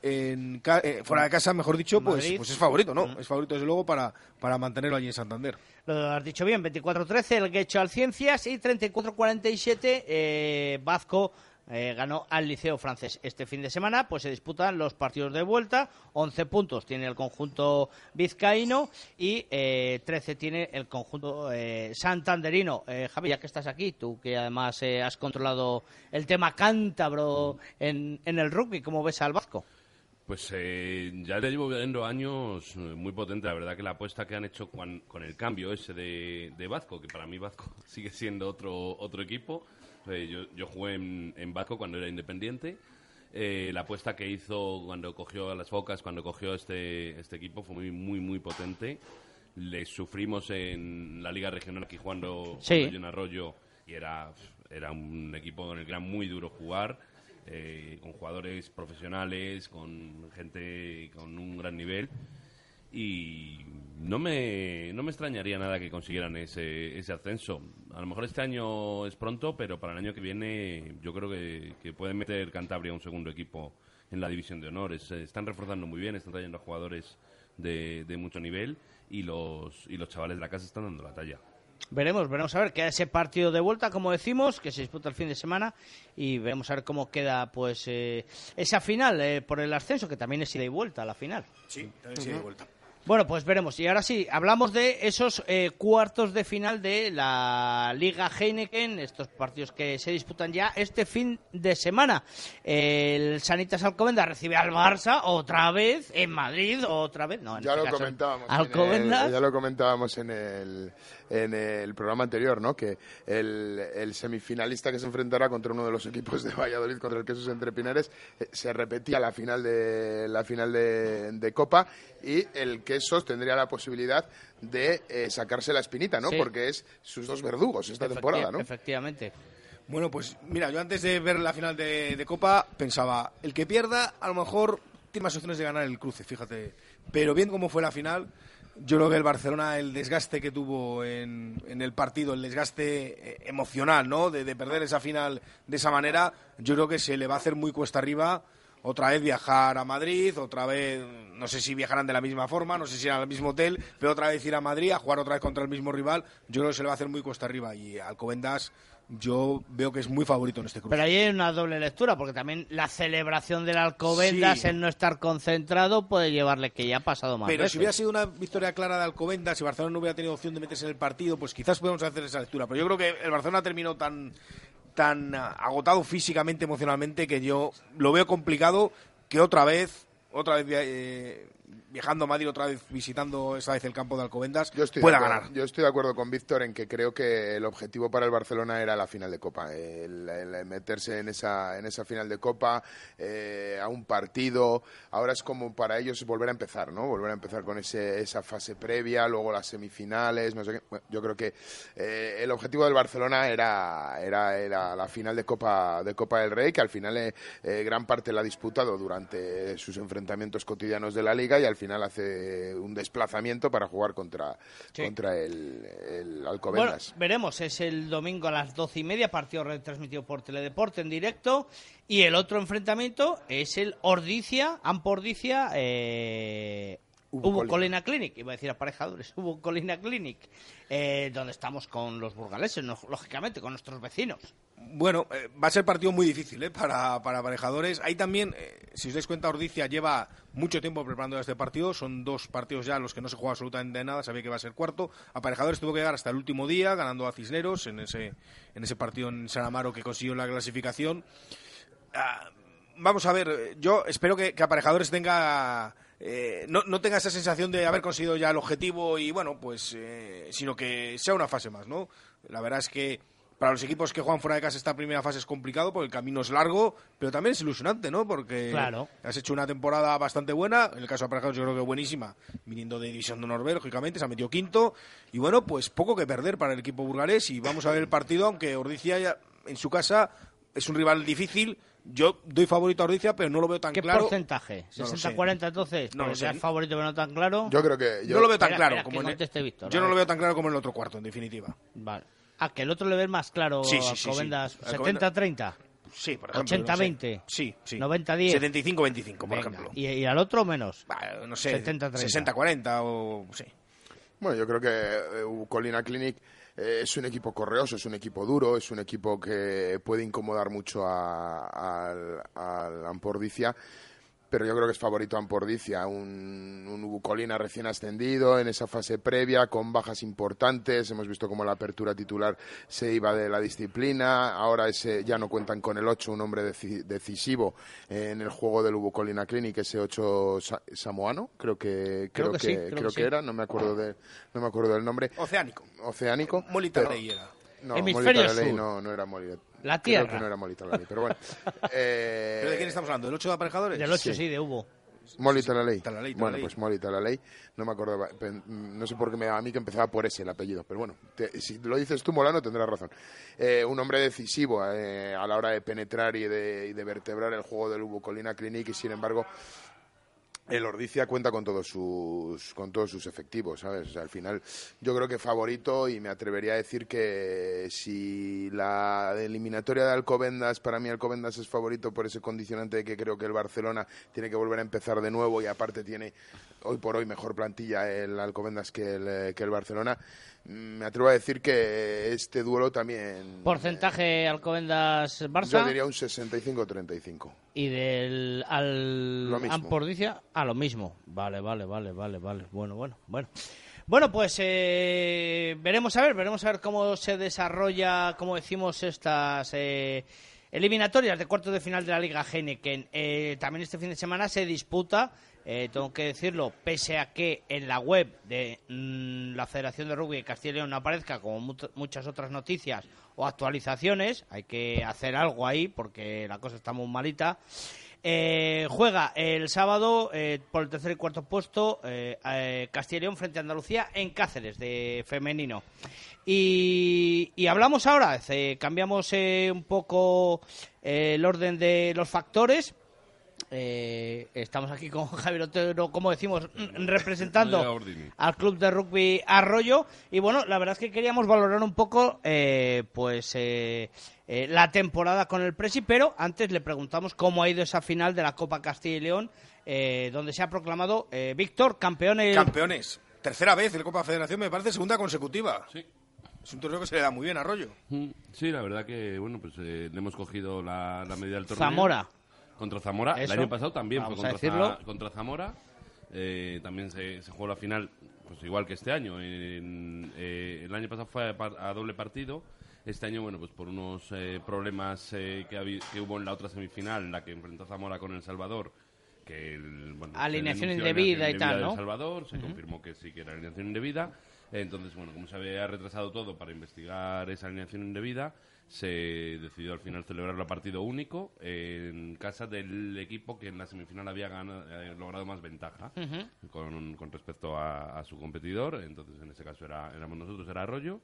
en eh, fuera de casa, mejor dicho, pues, pues es favorito, ¿no? Es favorito, desde luego, para, para mantenerlo allí en Santander. Lo has dicho bien, 24-13 el Guecho al Ciencias y 34-47 eh, Vazco eh, ganó al Liceo francés. Este fin de semana pues se disputan los partidos de vuelta, 11 puntos tiene el conjunto vizcaíno y eh, 13 tiene el conjunto eh, santanderino. Eh, Javi, ya que estás aquí, tú que además eh, has controlado el tema cántabro en, en el rugby, ¿cómo ves al Vasco? Pues eh, ya le llevo viendo años eh, muy potente. La verdad que la apuesta que han hecho con, con el cambio ese de, de Vasco, que para mí Vasco sigue siendo otro, otro equipo. Eh, yo, yo jugué en, en Vasco cuando era independiente. Eh, la apuesta que hizo cuando cogió a las Focas, cuando cogió este, este equipo, fue muy, muy, muy potente. Le sufrimos en la Liga Regional aquí jugando, Sí. en Arroyo y era, era un equipo en el que era muy duro jugar eh, con jugadores profesionales, con gente con un gran nivel. Y no me, no me extrañaría nada que consiguieran ese, ese ascenso. A lo mejor este año es pronto, pero para el año que viene yo creo que, que pueden meter Cantabria un segundo equipo en la división de honores. Se están reforzando muy bien, están trayendo a jugadores de, de mucho nivel y los, y los chavales de la casa están dando la talla. Veremos, veremos a ver, queda ese partido de vuelta, como decimos, que se disputa el fin de semana y veremos a ver cómo queda pues eh, esa final eh, por el ascenso, que también es ida y vuelta la final. Sí, también sí, de vuelta. Bueno, pues veremos. Y ahora sí, hablamos de esos eh, cuartos de final de la Liga Heineken, estos partidos que se disputan ya este fin de semana. El Sanitas Alcobendas recibe al Barça otra vez en Madrid, otra vez. No, en Ya este lo caso, comentábamos. en el- ya lo comentábamos en el, en el programa anterior, ¿no? Que el, el semifinalista que se enfrentará contra uno de los equipos de Valladolid, contra el Quesos Entre Pinares, eh, se repetía la final de la final de, de Copa y el Quesos tendría la posibilidad de eh, sacarse la espinita, ¿no? Sí. Porque es sus dos verdugos esta temporada, ¿no? Efectivamente. Bueno, pues mira, yo antes de ver la final de, de Copa pensaba, el que pierda a lo mejor tiene más opciones de ganar el cruce, fíjate. Pero bien cómo fue la final, yo creo que el Barcelona, el desgaste que tuvo en, en el partido, el desgaste eh, emocional, ¿no? De, de perder esa final de esa manera, yo creo que se le va a hacer muy cuesta arriba otra vez viajar a Madrid, otra vez, no sé si viajarán de la misma forma, no sé si irán al mismo hotel, pero otra vez ir a Madrid a jugar otra vez contra el mismo rival, yo creo que se le va a hacer muy cuesta arriba y Alcobendas yo veo que es muy favorito en este cruce. Pero ahí hay una doble lectura, porque también la celebración del Alcobendas, Sí. el no estar concentrado, puede llevarle que ya ha pasado más Pero veces. si hubiera sido una victoria clara de Alcobendas, si Barcelona no hubiera tenido opción de meterse en el partido, pues quizás podemos hacer esa lectura. Pero yo creo que el Barcelona terminó tan, tan agotado físicamente, emocionalmente, que yo lo veo complicado que otra vez, otra vez eh, viajando a Madrid, otra vez visitando esa vez el campo de Alcobendas, Yo estoy pueda de acuerdo- ganar. Yo estoy de acuerdo con Víctor en que creo que el objetivo para el Barcelona era la final de Copa. El, el meterse en esa, en esa final de Copa, eh, a un partido. Ahora es como para ellos volver a empezar, ¿no? Volver a empezar con ese, esa fase previa, luego las semifinales, no sé qué. Bueno, yo creo que eh, el objetivo del Barcelona era, era, era la final de Copa, de Copa del Rey, que al final eh, eh, gran parte la ha disputado durante sus enfrentamientos cotidianos de la Liga y al final hace un desplazamiento para jugar contra, contra el, el Bueno, Alcobendas. veremos, es el domingo a las doce y media, partido retransmitido por Teledeporte en directo. Y el otro enfrentamiento es el Ordicia, Ampo Ordicia, eh, Hubo Hubo Colina. Colina Clinic, iba a decir aparejadores, hubo Colina Clinic, eh, donde estamos con los burgaleses, no- lógicamente, con nuestros vecinos. Bueno, eh, va a ser partido muy difícil ¿eh? para, para aparejadores. Ahí también, eh, si os dais cuenta, Ordicia lleva mucho tiempo preparando este partido. Son dos partidos ya los que no se juega absolutamente nada. Sabía que iba a ser cuarto. Aparejadores tuvo que llegar hasta el último día, ganando a Cisneros en ese, en ese partido en San Amaro que consiguió la clasificación. Ah, vamos a ver, eh, yo espero que, que Aparejadores tenga... eh, no, no tenga esa sensación de haber conseguido ya el objetivo y bueno, pues, sino que sea una fase más, ¿no? La verdad es que para los equipos que juegan fuera de casa esta primera fase es complicado porque el camino es largo, pero también es ilusionante, ¿no? Porque Claro. has hecho una temporada bastante buena, en el caso de Aparejadores yo creo que buenísima, viniendo de División de Honor B, lógicamente, se ha metido quinto, y bueno, pues poco que perder para el equipo burgalés y vamos a ver el partido, aunque Ordicia ya en su casa es un rival difícil, yo doy favorito a Ordicia, pero no lo veo tan ¿Qué claro. porcentaje? No lo sé. ¿60-40 entonces? No lo sé. favorito, pero no tan claro. Yo creo que. no lo veo tan Espera, claro espera, como que en el- conteste Víctor, Yo no lo veo tan claro como en el otro cuarto, en definitiva. Vale. Ah, que el otro le ve más claro Sí, sí, a sí, sí. Alcobendas. Alcobendas- 70-30. Sí, por ejemplo. 80-20. no sé. Sí, sí. 90-10. 75-25, por Venga, ejemplo. ¿Y, y al otro menos? no sé, 70-30. 60-40 o... Sí. Bueno, yo creo que eh, Colina Clinic eh, es un equipo correoso, es un equipo duro, es un equipo que puede incomodar mucho a- al al Ampordicia pero yo creo que es favorito Ampordicia, un, un Ubucolina recién ascendido en esa fase previa, con bajas importantes, hemos visto cómo la apertura titular se iba de la disciplina, ahora ese, ya no cuentan con el 8, un hombre deci- decisivo en el juego del Ubucolina Clinic, ese 8 sa- samoano, creo que Creo creo, que que, sí, creo creo que que sí. era, no me acuerdo de, no me acuerdo del nombre. Oceánico. Oceánico. Molita pero- Rey era. No, Hemisferio Molita Ley sur. no, no era Molita. La Creo Tierra. que no era Molita Ley, pero bueno. Eh, ¿Pero de quién estamos hablando? ¿Del 8 de aparejadores? Del 8, sí, de Hugo. Molita la ley. Talalay, Bueno, Talalay. pues Molita la ley. No me acordaba. No sé por qué me daba a mí que empezaba por ese el apellido. Pero bueno, te- si lo dices tú, Molano, tendrás razón. Eh, un hombre decisivo eh, a la hora de penetrar y de, y de vertebrar el juego del Ubu Colina Clinic. Y sin embargo, el Ordicia cuenta con todos sus con todos sus efectivos, ¿sabes? Al final yo creo que favorito y me atrevería a decir que si la eliminatoria de Alcobendas, para mí Alcobendas es favorito por ese condicionante de que creo que el Barcelona tiene que volver a empezar de nuevo y aparte tiene hoy por hoy mejor plantilla el Alcobendas que el, eh, que el Barcelona. Mm, Me atrevo a decir que este duelo también Porcentaje Alcobendas yo Barça diría un 65-35. y del al Lo mismo. Ampordicia lo mismo. Vale, vale, vale, vale, vale. Bueno, bueno, bueno. Bueno, pues eh, veremos a ver, veremos a ver cómo se desarrolla, como decimos, estas eh, eliminatorias de cuartos de final de la Liga Heineken. Eh, también este fin de semana se disputa, eh, tengo que decirlo, pese a que en la web de mm, la Federación de Rugby de Castilla y León no aparezca como mu- muchas otras noticias o actualizaciones, hay que hacer algo ahí porque la cosa está muy malita. Eh, juega el sábado eh, por el tercer y cuarto puesto Castilla y León frente a Andalucía en Cáceres de femenino. Y, y hablamos ahora, cambiamos un poco el orden de los factores. Eh, estamos aquí con Javier Otero, como decimos, mm, representando al club de rugby Arroyo y bueno la verdad es que queríamos valorar un poco eh, pues eh, eh, la temporada con el Presi pero antes le preguntamos cómo ha ido esa final de la Copa Castilla y León eh, donde se ha proclamado eh, Víctor campeón el- Campeones. Tercera vez en la Copa Federación, me parece segunda consecutiva. Sí. Es un torneo que se le da muy bien a Arroyo. Mm, Sí, la verdad que, bueno, pues eh, le hemos cogido la, la medida del torneo. Zamora. Contra Zamora. Eso. El año pasado también Vamos fue contra, Zamora. Eh, también se, se jugó la final, pues igual que este año. En- eh, el año pasado fue a, par- a doble partido. Este año, bueno, pues por unos eh, problemas eh, que, que hubo en la otra semifinal, en la que enfrentó Zamora con El Salvador, que el, bueno, Alineación indebida y tal, ¿no? El Salvador, se confirmó que sí que era alineación indebida. Entonces, bueno, como se había retrasado todo para investigar esa alineación indebida, se decidió al final celebrar el partido único en casa del equipo que en la semifinal había ganado- eh, logrado más ventaja con respecto a, a su competidor. Entonces, en ese caso era, éramos nosotros, era Arroyo.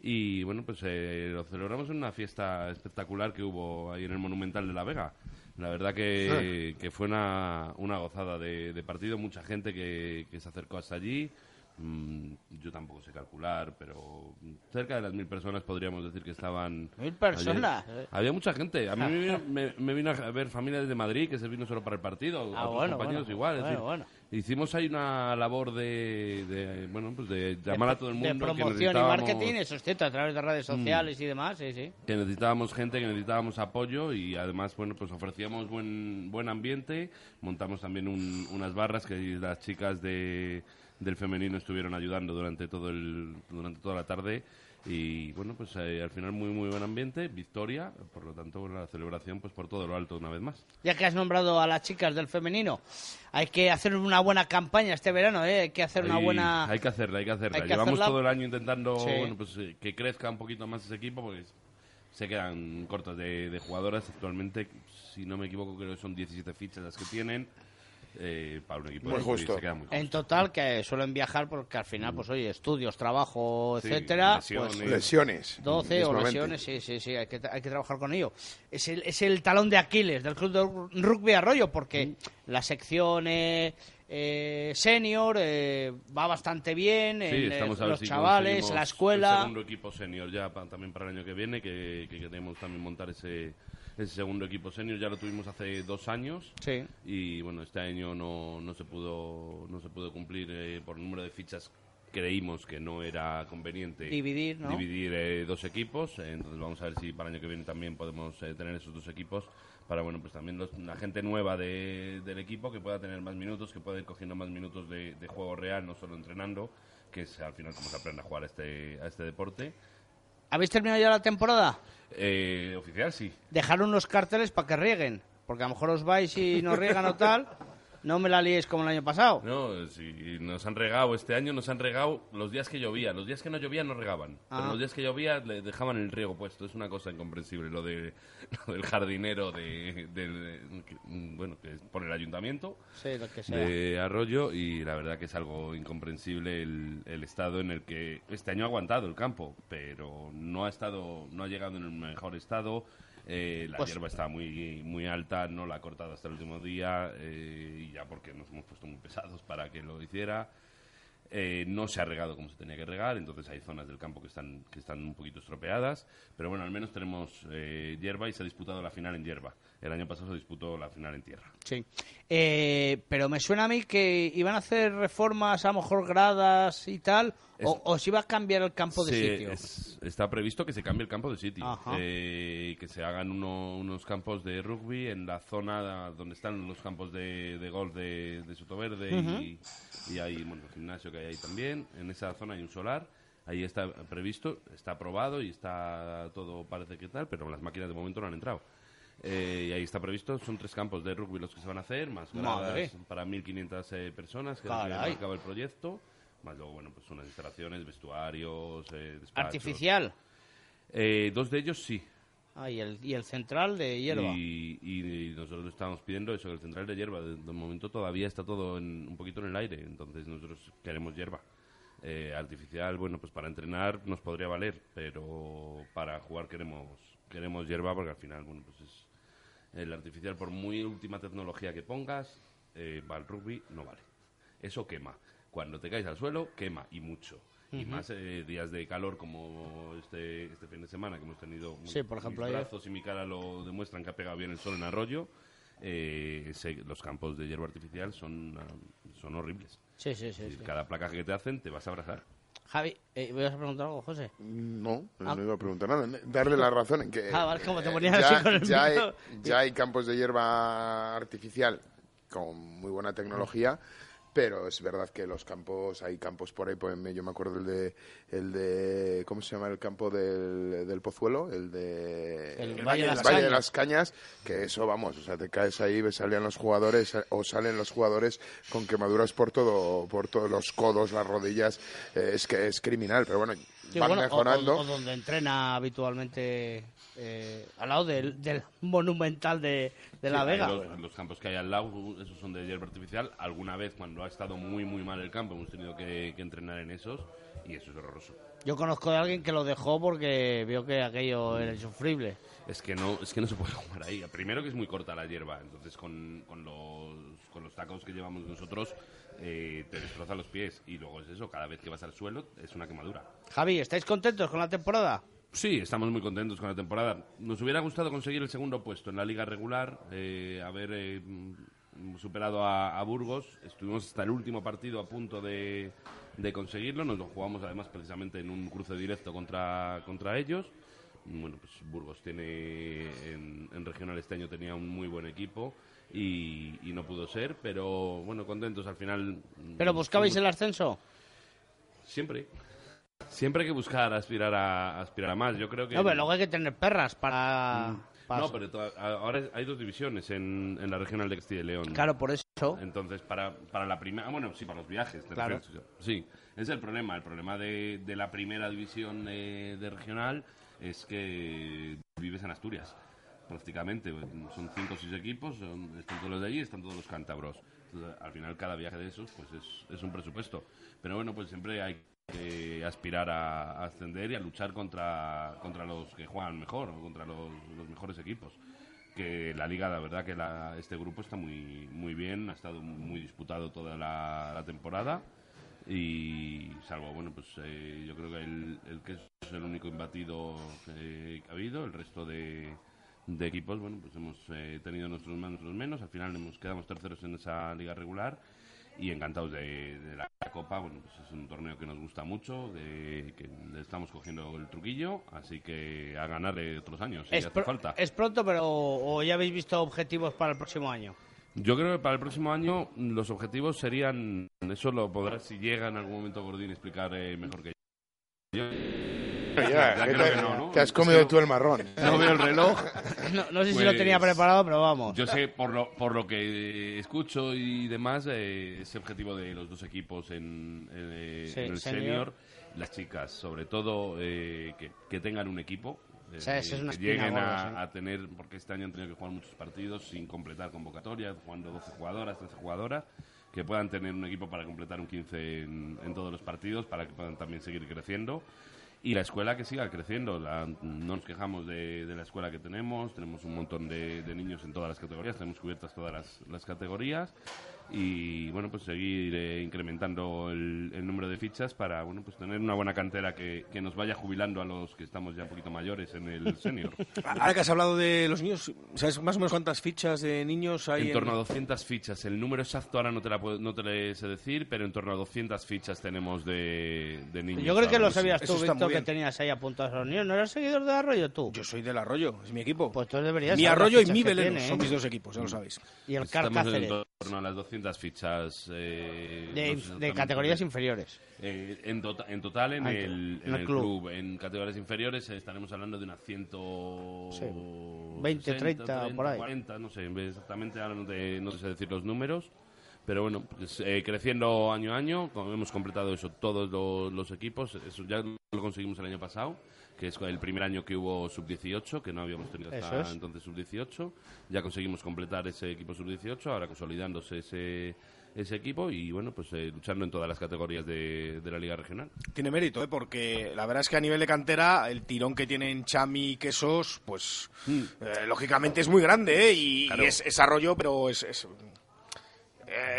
Y bueno, pues eh, lo celebramos en una fiesta espectacular que hubo ahí en el Monumental de La Vega. La verdad que, que fue una, una gozada de, de partido, mucha gente que, que se acercó hasta allí. Mm, yo tampoco sé calcular, pero cerca de las mil personas podríamos decir que estaban. Mil personas. allí. Había mucha gente. A mí me vino, me, me vino a ver familia desde Madrid que se vino solo para el partido. Ah, a bueno, compañeros bueno, igual. es bueno, decir. Hicimos ahí una labor de, de, bueno, pues de llamar a todo el mundo. de que promoción y marketing eso es cierto a través de redes Mm. sociales y demás sí sí que necesitábamos gente, que necesitábamos apoyo y además, bueno, pues ofrecíamos buen, buen ambiente. Montamos también un- unas barras que las chicas de, del femenino estuvieron ayudando durante todo el, durante toda la tarde. Y bueno, pues eh, al final muy muy buen ambiente, victoria, por lo tanto la celebración pues por todo lo alto una vez más. ya que has nombrado a las chicas del femenino hay que hacer una buena campaña este verano ¿eh? hay que hacer una buena Hay que hacerla, hay que hacerla. Hay que Llevamos hacerla. todo el año intentando Sí. bueno, pues, eh, que crezca un poquito más ese equipo porque se quedan cortos de, de jugadoras. Actualmente, si no me equivoco, creo que son 17 fichas las que tienen. Eh, para un equipo Muy de justo. se queda muy justo. en total que suelen viajar porque al final pues oye estudios trabajo Sí, etcétera lesiones. pues Lesiones, 12 o mismamente. lesiones sí sí sí hay que, hay que trabajar con ello es el, es el talón de Aquiles del club de rugby Arroyo porque la sección eh, eh, senior eh, va bastante bien Sí, en, eh, estamos a ver los si chavales la El escuela segundo equipo senior ya pa- también para el año que viene, que, que queremos también montar ese, ese segundo equipo senior. Ya lo tuvimos hace dos años. Sí. Y bueno, este año no, no se pudo no se pudo cumplir eh, por número de fichas creímos que no era conveniente Dividir, ¿no? dividir, eh, dos equipos. eh, entonces vamos a ver si para el año que viene también podemos eh, tener esos dos equipos para bueno pues también los- la gente nueva de- del equipo que pueda tener más minutos, que pueda ir cogiendo más minutos de, de juego real, no solo entrenando, que es al final como se aprende a jugar a este, a este deporte. ¿Habéis terminado ya la temporada? Eh, oficial sí. Dejar unos carteles para que rieguen. Porque a lo mejor os vais y no riegan o tal. No me la liéis como el año pasado. No, si nos han regado este año, nos han regado los días que llovía. Los días que no llovía no regaban. Ah. Pero los días que llovía le dejaban el riego puesto. Es una cosa incomprensible lo, de, lo del jardinero de, del- que- bueno, que pone el ayuntamiento Sí, lo que sea. de Arroyo y la verdad que es algo incomprensible el, el estado en el que este año ha aguantado el campo, pero no ha estado, no ha llegado en el mejor estado. Eh, la Pues- hierba está muy muy alta, no la ha cortado hasta el último día eh, y ya porque nos hemos puesto muy pesados para que lo hiciera. Eh, no se ha regado como se tenía que regar, entonces hay zonas del campo que están, que están un poquito estropeadas, pero bueno, al menos tenemos hierba y se ha disputado la final en hierba. El año pasado se disputó la final en tierra. Sí. Eh, pero me suena a mí que iban a hacer reformas, a lo mejor gradas y tal, o, Es- o se iba a cambiar el campo de Se- sitio. es- está previsto que se cambie el campo de sitio, eh, que se hagan uno- unos campos de rugby en la zona donde están los campos de, de golf de, de Sotoverde y, y hay bueno, el gimnasio que hay ahí también. En esa zona hay un solar. Ahí está previsto, está aprobado y está todo parece que tal, pero las máquinas de momento no han entrado. Eh, y ahí está previsto, son tres campos de rugby los que se van a hacer, más gradas para 1.500 eh, personas, que marcaba el proyecto. Más luego, bueno, pues unas instalaciones, vestuarios, eh, despachos. Artificial. Eh, dos de ellos sí. Ah, y el, y el central de hierba. Y, y nosotros estábamos pidiendo eso, el central de hierba. De, de momento todavía está todo en- un poquito en el aire, entonces nosotros queremos hierba. Eh, artificial, bueno, pues para entrenar nos podría valer, pero para jugar queremos queremos hierba porque al final, bueno, pues es el artificial por muy última tecnología que pongas, eh, rugby no vale. Eso quema. Cuando te caes al suelo, quema y mucho. Y más eh, días de calor como este, este fin de semana que hemos tenido. Sí, por ejemplo, mis ayer. brazos y mi cara lo demuestran que ha pegado bien el sol en Arroyo. eh, los campos de hierba artificial son, ah, son horribles. Sí, sí, sí. Cada placaje que te hacen te vas a abrazar. Javi, eh, ¿me vas a preguntar algo, José? No, Ah. no iba a preguntar nada. Darle la razón en que. Ah, vale, como te eh, ponías ya, así con el ya hay, ya hay campos de hierba artificial con muy buena tecnología. Pero es verdad que los campos, hay campos por ahí, por en- yo me acuerdo el de, el de, ¿cómo se llama el campo del, del Pozuelo? El de... El Valle de las Valle de Cañas. las Cañas, que eso, vamos, o sea, te caes ahí, ves, salían los jugadores, eh, o salen los jugadores con quemaduras por todo, por todos los codos, las rodillas, eh, es que es criminal, pero bueno, Sí, van bueno, mejorando. O, o donde entrena habitualmente eh, al lado del, del monumental de, de La Vega. Los, los campos que hay al lado, esos son de hierba artificial. Alguna vez, cuando ha estado muy, muy mal el campo, hemos tenido que, que entrenar en esos y eso es horroroso. Yo conozco de alguien que lo dejó porque vio que aquello era insufrible. Es que no, es que no se puede jugar ahí. Primero que es muy corta la hierba, entonces con, con los, con los tacos que llevamos nosotros eh, te destroza los pies. Y luego es eso, cada vez que vas al suelo es una quemadura. Javi, ¿estáis contentos con la temporada? Sí, estamos muy contentos con la temporada. Nos hubiera gustado conseguir el segundo puesto en la liga regular, eh, haber eh, superado a, a Burgos. Estuvimos hasta el último partido a punto de, de conseguirlo. Nos lo jugamos además precisamente en un cruce directo contra, contra ellos. Bueno, pues Burgos tiene en, en regional este año tenía un muy buen equipo y, y no pudo ser, pero bueno, contentos al final. mm, ¿Pero buscabais somos- el ascenso? Siempre. Siempre hay que buscar aspirar a, aspirar a más. Yo creo que. No, pero luego hay que tener perras para... No, pero ahora hay dos divisiones en, en la regional de Castilla y León. Claro, por eso. Entonces, para, para la primera... Bueno, sí, para los viajes. Claro. Sí, es el problema. El problema de, de la primera división de regional es que vives en Asturias, prácticamente. Son cinco o seis equipos, son- están todos los de allí, están todos los cántabros. Entonces, al final, cada viaje de esos pues es, es un presupuesto. Pero bueno, pues siempre hay que aspirar a, ascender y a luchar contra, contra los que juegan mejor o contra los, mejores equipos. Que la liga, la verdad que la- este grupo está muy, muy bien, ha estado muy disputado toda la, temporada y salvo, bueno, pues eh, yo creo que el, el que es el único imbatido que ha habido, el resto de, de equipos, bueno, pues hemos eh, tenido nuestros más, nuestros menos, al final hemos quedamos terceros en esa liga regular y encantados de, de la Copa. Bueno, pues es un torneo que nos gusta mucho, de, que le estamos cogiendo el truquillo, así que a ganarle otros años, si Es, hace falta. es pronto, pero o ya habéis visto objetivos para el próximo año. Yo creo que para el próximo año los objetivos serían, eso lo podrá, si llega en algún momento Gordín, explicar eh, mejor que yo. Ya, Ya que creo te- que no, ¿no? te has Es comido tú el marrón. No veo el reloj. No, no sé si Pues, lo tenía preparado, pero vamos. Yo sé, por lo, por lo que escucho y demás, eh, ese objetivo de los dos equipos en, eh, Sí, en el senior. senior, las chicas, sobre todo, eh, que, que tengan un equipo. eh, Sí, esa es una que lleguen a, tener, porque este año han tenido que jugar muchos partidos sin completar convocatoria, jugando 12 jugadoras, 13 jugadoras, que puedan tener un equipo para completar un 15 en, en todos los partidos, para que puedan también seguir creciendo. Y la escuela que siga creciendo. La- no nos quejamos de, de la escuela que tenemos. Tenemos un montón de, de niños en todas las categorías. Tenemos cubiertas todas las, las categorías. Y bueno, pues seguir eh, incrementando el, el número de fichas para bueno pues tener una buena cantera que, que nos vaya jubilando a los que estamos ya un poquito mayores en el senior. Ahora que has hablado de los niños, ¿sabes más o menos cuántas fichas de niños hay? En torno a 200 fichas. El número exacto ahora no te, la puedo- no te lo sé decir, pero en torno a 200 fichas tenemos de, de niños. Yo creo que lo sabías tú, Víctor, que tenías ahí apuntados a los niños. ¿No eras seguidor de Arroyo tú? Yo soy del Arroyo, es mi equipo. Pues tú deberías Mi Arroyo y mi Belén tiene, son ¿eh? mis dos equipos, ya lo sabéis. Y el Carcáceres. en torno a las 200 fichas. eh, De- no sé de exactamente. categorías inferiores. Eh, en, tota- en total, en Ah, el, en el club. club. En categorías inferiores eh, estaremos hablando de unas 100... 20, 30, por ahí. 40, no sé, exactamente, ahora no te, no te sé decir los números. Pero bueno, pues, eh, creciendo año a año, como hemos completado eso, todos los, los equipos, eso ya lo conseguimos el año pasado, que es el primer año que hubo sub-18, que no habíamos tenido hasta es. entonces sub-18. Ya conseguimos completar ese equipo sub-18, ahora consolidándose ese, ese equipo y bueno, pues eh, luchando en todas las categorías de, de la Liga Regional. Tiene mérito, ¿eh? porque la verdad es que a nivel de cantera, el tirón que tienen Chami y Quesos, pues eh, lógicamente es muy grande, ¿eh? y, Claro. y es, es Arroyo, pero es, es,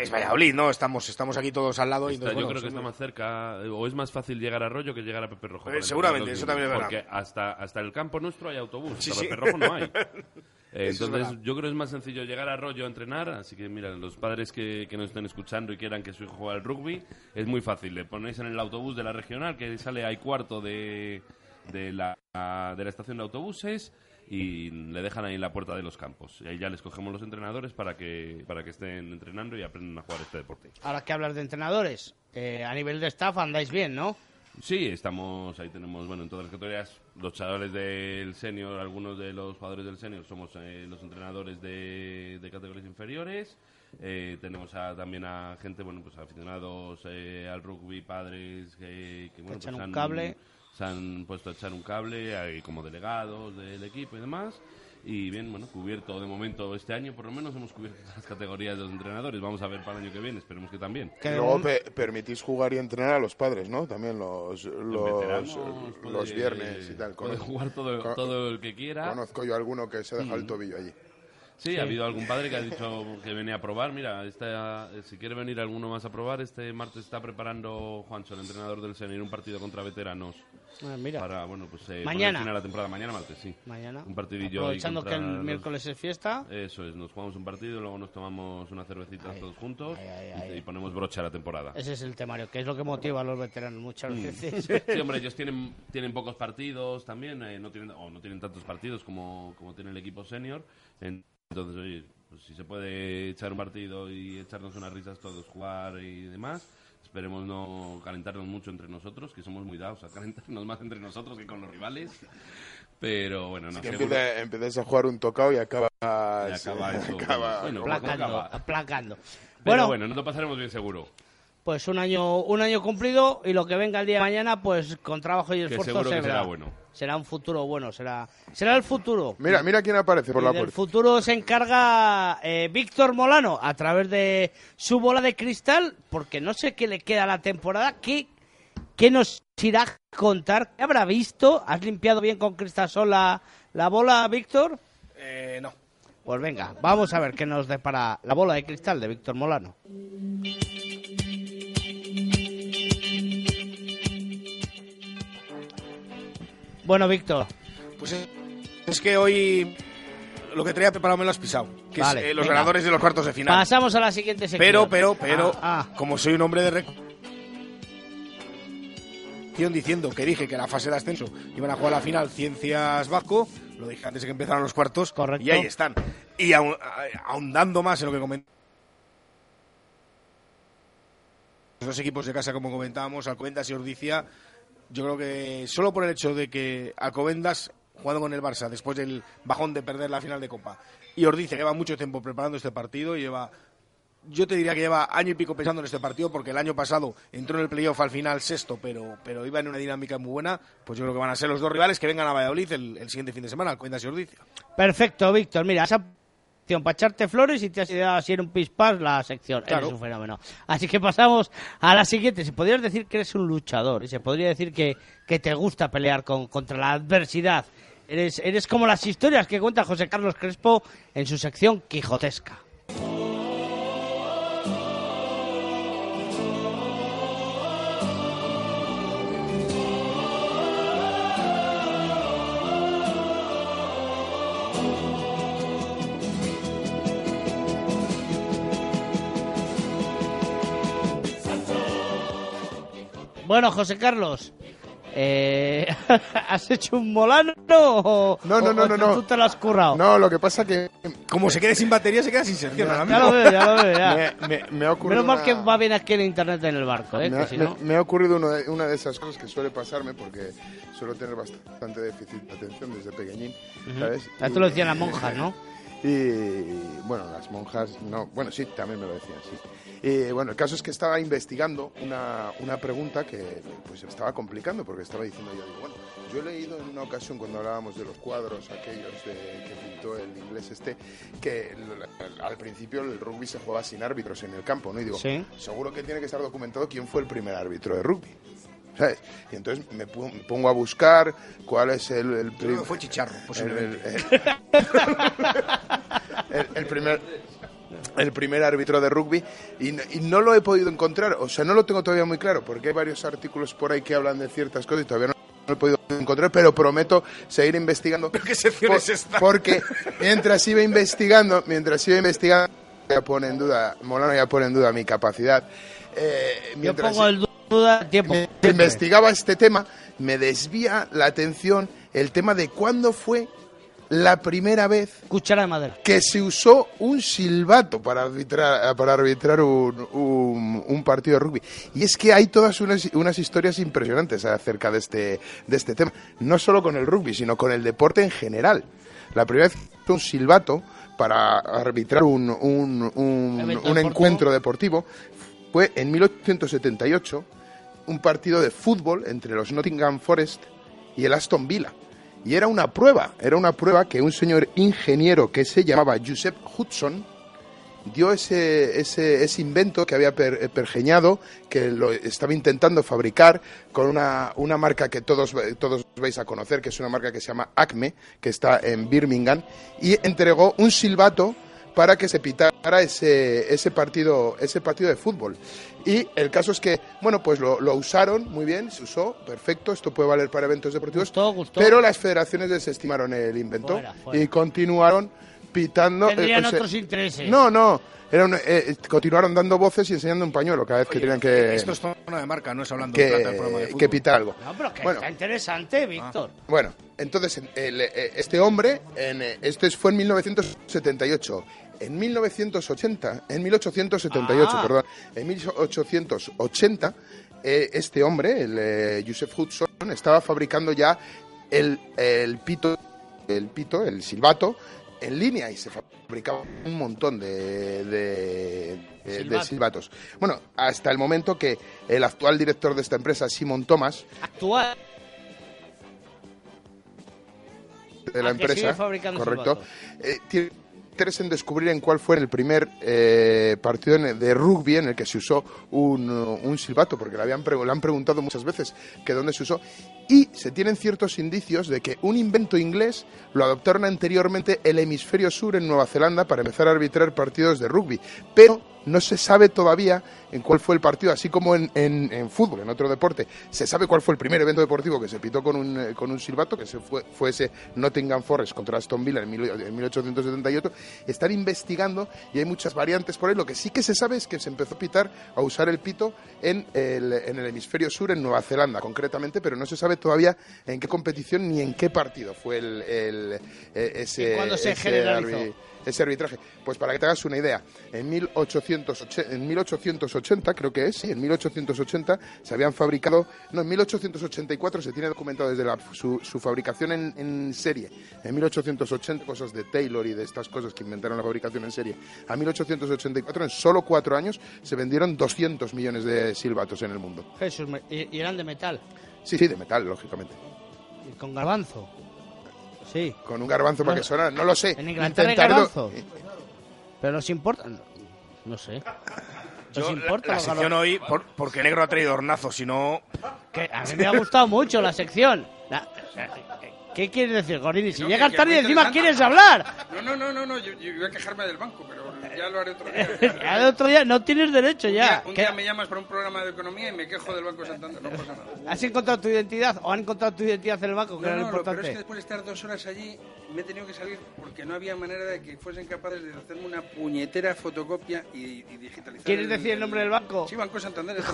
es Valladolid, ¿no? Estamos, estamos aquí todos al lado. y Está- entonces, yo bueno, creo que es está más cerca, eh, o es más fácil llegar a Arroyo que llegar a Pepe Rojo. Eh, seguramente, eso también es verdad. Porque hasta, hasta el campo nuestro hay autobús, Sí, hasta sí. Pepe Rojo no hay. Eh, Entonces, yo creo que es más sencillo llegar a Arroyo a entrenar. Así que, mira, los padres que, que nos estén escuchando y quieran que su hijo juegue al rugby, es muy fácil. Le ponéis en el autobús de la regional, que sale ahí cuarto de, de, la, de la estación de autobuses, y le dejan ahí en la puerta de los campos. Y ahí ya les cogemos los entrenadores para que, para que estén entrenando y aprendan a jugar este deporte. Ahora que hablas de entrenadores, eh, a nivel de staff andáis bien, ¿no? Sí, estamos, ahí tenemos, bueno, en todas las categorías, los chavales del senior, algunos de los jugadores del senior somos eh, los entrenadores de, de categorías inferiores. Eh, tenemos a- también a gente, bueno, pues aficionados eh, al rugby, padres que, que, bueno, echan pues un han- cable. Se han puesto a echar un cable ahí como delegados del equipo y demás. Y bien, bueno, cubierto de momento este año, por lo menos hemos cubierto las categorías de los entrenadores. Vamos a ver para el año que viene, esperemos que también. Y luego pe- permitís jugar y entrenar a los padres, ¿no? También los, los, veteranos los puede- viernes y tal. puede jugar todo- con- todo el que quiera. Conozco yo a alguno que se deja el Mm. tobillo allí. Sí, ha habido algún padre que ha dicho que venía a probar. Mira, esta- si quiere venir alguno más a probar, este martes está preparando Juancho, el entrenador del Senior, un partido contra veteranos. Ah, mira. Para, bueno, pues eh, Mañana. poner fin a la temporada. Mañana martes, sí. Mañana. Un partidillo Aprovechando que el los- miércoles es fiesta. Eso es, nos jugamos un partido, luego nos tomamos unas cervecitas todos juntos y, ponemos broche a la temporada. Ese es el temario, que es lo que motiva a los veteranos muchas Mm. veces. Sí, hombre, ellos tienen, tienen pocos partidos también, eh, no tienen, o no tienen tantos partidos como, como tiene el equipo senior. Entonces, oye, pues si se puede echar un partido y echarnos unas risas todos, jugar y demás, esperemos no calentarnos mucho entre nosotros, que somos muy dados a calentarnos más entre nosotros que con los rivales. Pero bueno, no que seguro- empiece- empieces a jugar un tocado y acaba... Y acaba eso. acaba- Bueno, aplacando, acaba. aplacando. Pero Bueno, bueno, nos lo pasaremos bien seguro. pues un año, un año cumplido y lo que venga el día de mañana, pues con trabajo y Que esfuerzo seguro que será, será bueno. Será un futuro bueno, será, será el futuro. Mira, mira quién aparece por Y la del puerta. futuro se encarga eh, Víctor Molano a través de su bola de cristal, porque no sé qué le queda a la temporada. ¿Qué, qué nos irá a contar? ¿Qué habrá visto? ¿Has limpiado bien con Cristasol la, la bola, Víctor? Eh, no. Pues venga, vamos a ver qué nos depara la bola de cristal de Víctor Molano. Bueno, Víctor, Pues es, es que hoy lo que traía preparado me lo has pisado. Que Vale, es eh, los venga. ganadores de los cuartos de final. Pasamos a la siguiente sección. Pero, pero, pero, Ah, como soy un hombre de rec- diciendo que dije que la fase de ascenso iban a jugar la final Ciencias Vasco, lo dije antes de que empezaran los cuartos, Correcto. y ahí están. Y a- ahondando más en lo que comenté. Los dos equipos de casa, como comentábamos, Alcobendas y Ordicia, yo creo que solo por el hecho de que Alcobendas, jugando con el Barça, después del bajón de perder la final de Copa, y Ordicia lleva mucho tiempo preparando este partido, lleva yo te diría que lleva año y pico pensando en este partido porque el año pasado entró en el playoff al final sexto, pero, pero iba en una dinámica muy buena. Pues yo creo que van a ser los dos rivales que vengan a Valladolid el, siguiente fin de semana, Alcobendas y Ordicia. Perfecto, Víctor. Mira, esa sección para echarte flores y te has ido así en un pispás la sección. Claro. Eres un fenómeno. Así que pasamos a la siguiente. Se podría decir que eres un luchador y se podría decir que, que te gusta pelear con, contra la adversidad. Eres, eres como las historias que cuenta José Carlos Crespo en su sección quijotesca. Bueno, José Carlos, eh, ¿has hecho un molano o, No, no, no, o no, tú- no. tú te lo has currado? No, lo que pasa que... Como se quede sin batería, se queda sin sección. ahora Ya lo veo, ya lo veo, ya. Me, me- me ha ocurrido Menos mal una- que va bien aquí el internet en el barco, ¿eh? me, que ha, si me- no... me ha ocurrido uno de- una de esas cosas que suele pasarme porque suelo tener bastante déficit de atención desde pequeñín. ¿sabes? Ya te lo decían las monjas, ¿no? Y bueno, las monjas, no, bueno, sí, también me lo decían, sí. Y bueno, el caso es que estaba investigando una, una pregunta que pues estaba complicando porque estaba diciendo yo, digo, bueno, yo he leído en una ocasión cuando hablábamos de los cuadros aquellos de, que pintó el inglés este, que el- al principio el rugby se jugaba sin árbitros en el campo, ¿no? Y digo, Sí. seguro que tiene que estar documentado quién fue el primer árbitro de rugby. ¿Sabes? Y entonces me, pongo a buscar cuál es el, el fue Chicharro, el- posiblemente. el- el- el primer el primer árbitro de rugby y, no- y no lo he podido encontrar, o sea, no lo tengo todavía muy claro porque hay varios artículos por ahí que hablan de ciertas cosas y todavía no lo he podido encontrar, pero prometo seguir investigando. ¿Qué sección por- es esta? Porque mientras iba investigando, mientras iba investigando, ya pone en duda, Molano ya pone en duda mi capacidad. Eh, Yo mientras pongo el duda tiempo. investigaba este tema, me desvía la atención el tema de cuándo fue la primera vez Cuchara de madera. que se usó un silbato para arbitrar, para arbitrar un, un- un partido de rugby. Y es que hay todas unas, unas historias impresionantes acerca de este, de este tema. No solo con el rugby, sino con el deporte en general. La primera vez que se usó un silbato para arbitrar un, un- un- encuentro deportivo fue en 1878 un partido de fútbol entre los Nottingham Forest y el Aston Villa. Y era una prueba, era una prueba que un señor ingeniero que se llamaba Joseph Hudson dio ese, ese, ese invento que había per- pergeñado, que lo estaba intentando fabricar con una, una marca que todos, todos vais a conocer, que es una marca que se llama Acme, que está en Birmingham, y entregó un silbato para que se pitara ese, ese, partido, ese partido de fútbol. Y el caso es que, bueno, pues lo, lo usaron muy bien, se usó, perfecto, esto puede valer para eventos deportivos, Gustó, gustó. pero las federaciones desestimaron el invento Fuera, fuera. y continuaron pitando. Tendrían eh, o sea, otros intereses. No, no, era un- eh, continuaron dando voces y enseñando un pañuelo cada vez que tenían que, Esto es zona de marca, no es hablando de plata del programa de que, fútbol. que pitar algo. No, pero que Bueno. está interesante, Víctor. Bueno, entonces el, eh, este hombre, en, eh, esto es- fue en 1978. En 1980, en 1878, Ah. perdón, en 1880, eh, este hombre, el eh, Joseph Hudson, estaba fabricando ya el, el pito, el pito, el silbato, en línea y se fabricaba un montón de, de- de- de Silbatos. Bueno, hasta el momento que el actual director de esta empresa, Simon Thomas, Actual. de la Ah, empresa, correcto, eh, tiene meterse en descubrir en cuál fue el primer eh, partido de rugby en el que se usó un, uh, un silbato, porque le, habían han preguntado muchas veces que dónde se usó, y se tienen ciertos indicios de que un invento inglés lo adoptaron anteriormente el hemisferio sur en Nueva Zelanda para empezar a arbitrar partidos de rugby, pero no se sabe todavía en cuál fue el partido, así como en, en- en fútbol, en otro deporte, se sabe cuál fue el primer evento deportivo que se pitó con un, eh, con un silbato, que se fue, fue ese Nottingham Forest contra Aston Villa en, mil- en 1878. Están investigando y hay muchas variantes por ahí. Lo que sí que se sabe es que se empezó a pitar, a usar el pito en el, en el hemisferio sur, en Nueva Zelanda concretamente, pero no se sabe todavía en qué competición ni en qué partido fue el, el- eh, ese, ¿Y cuándo se ese generalizó? Ese arbitraje. Pues para que te hagas una idea, en 1880, en 1880 creo que es, sí, en 1880 se habían fabricado, no, en 1884 se tiene documentado desde la- su, su fabricación en, en serie. En 1880, cosas de Taylor y de estas cosas que inventaron la fabricación en serie. A 1884, en solo cuatro años, se vendieron 200 millones de silbatos en el mundo. Jesús, y eran de metal. Sí, sí, de metal, lógicamente. Y con garbanzo. Sí. Con un garbanzo para que sonara, no lo sé. En Inglaterra hay Intentarlo- garbanzo. Pero nos importa. No, no sé. Yo, ¿Nos la, importa la los sección garbanzos? hoy, por- porque negro ha traído hornazo, si no... Que a mí me ha gustado mucho la sección. La- ¿Qué quieres decir, Gordini? Si No, llegas que- tarde y encima quieres hablar. No, no, no, no, no, yo, yo iba a quejarme del banco, pero ya lo haré otro día. Ya el otro día no tienes derecho Un ya. día- Un ¿Qué- día me llamas para un programa de economía y me quejo del Banco Santander, no pasa nada. ¿Has encontrado tu identidad o han encontrado tu identidad en el banco? Que No, era lo no, lo- pero importante. es que después de estar dos horas allí me he tenido que salir porque no había manera de que fuesen capaces de hacerme una puñetera fotocopia y, y digitalizar. ¿Quieres decir el nombre del banco? Sí, Banco Santander.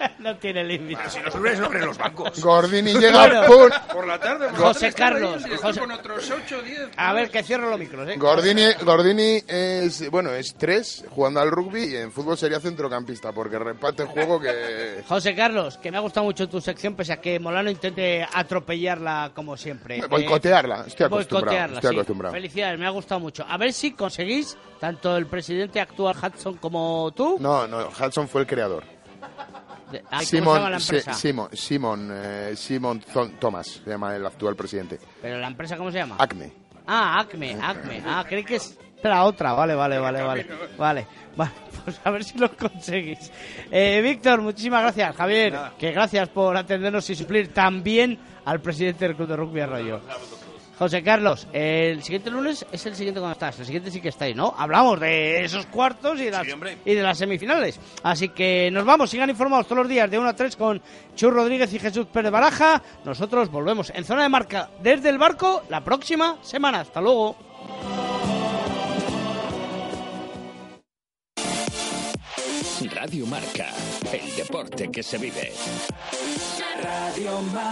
no tiene límite. Si los nombres nombres los bancos. Gordini llega Bueno. por... Por la tarde, por la José tarde Carlos, José- con otros 8 o 10. A ver, que cierro los micros, ¿eh? Gordini, Gordini es, bueno, es tres jugando al rugby y en fútbol sería centrocampista porque reparte el juego que... José Carlos, que me ha gustado mucho tu sección, pese a que Molano intente atropellarla como siempre. Eh, Boicotearla, estoy acostumbrado, boicotearla, estoy sí. acostumbrado. Felicidades, me ha gustado mucho. A ver si conseguís, tanto el presidente actual Hudson como tú. No, no, Hudson fue el creador. de- ay, ¿Cómo se llama la Simon, Simon, Simon, eh, Simon Thomas, se llama el actual presidente. ¿Pero la empresa cómo se llama? Acme. Ah, Acme, Acme. Ah, creí que es la otra. Vale, vale, vale, vale. Vale, vale. Pues a ver si lo conseguís. Eh, Víctor, muchísimas gracias. Javier, que gracias por atendernos y suplir también al presidente del Club de Rugby Arroyo. José Carlos, el siguiente lunes es el siguiente cuando estás. El siguiente sí que estáis, ¿no? Hablamos de esos cuartos y de las, y de las semifinales. Así que nos vamos, sigan informados todos los días de 1 a 3 con Chus Rodríguez y Jesús Pérez Baraja. Nosotros volvemos en zona de marca desde el barco la próxima semana. Hasta luego. Radio Marca, el deporte que se vive. Radio Marca.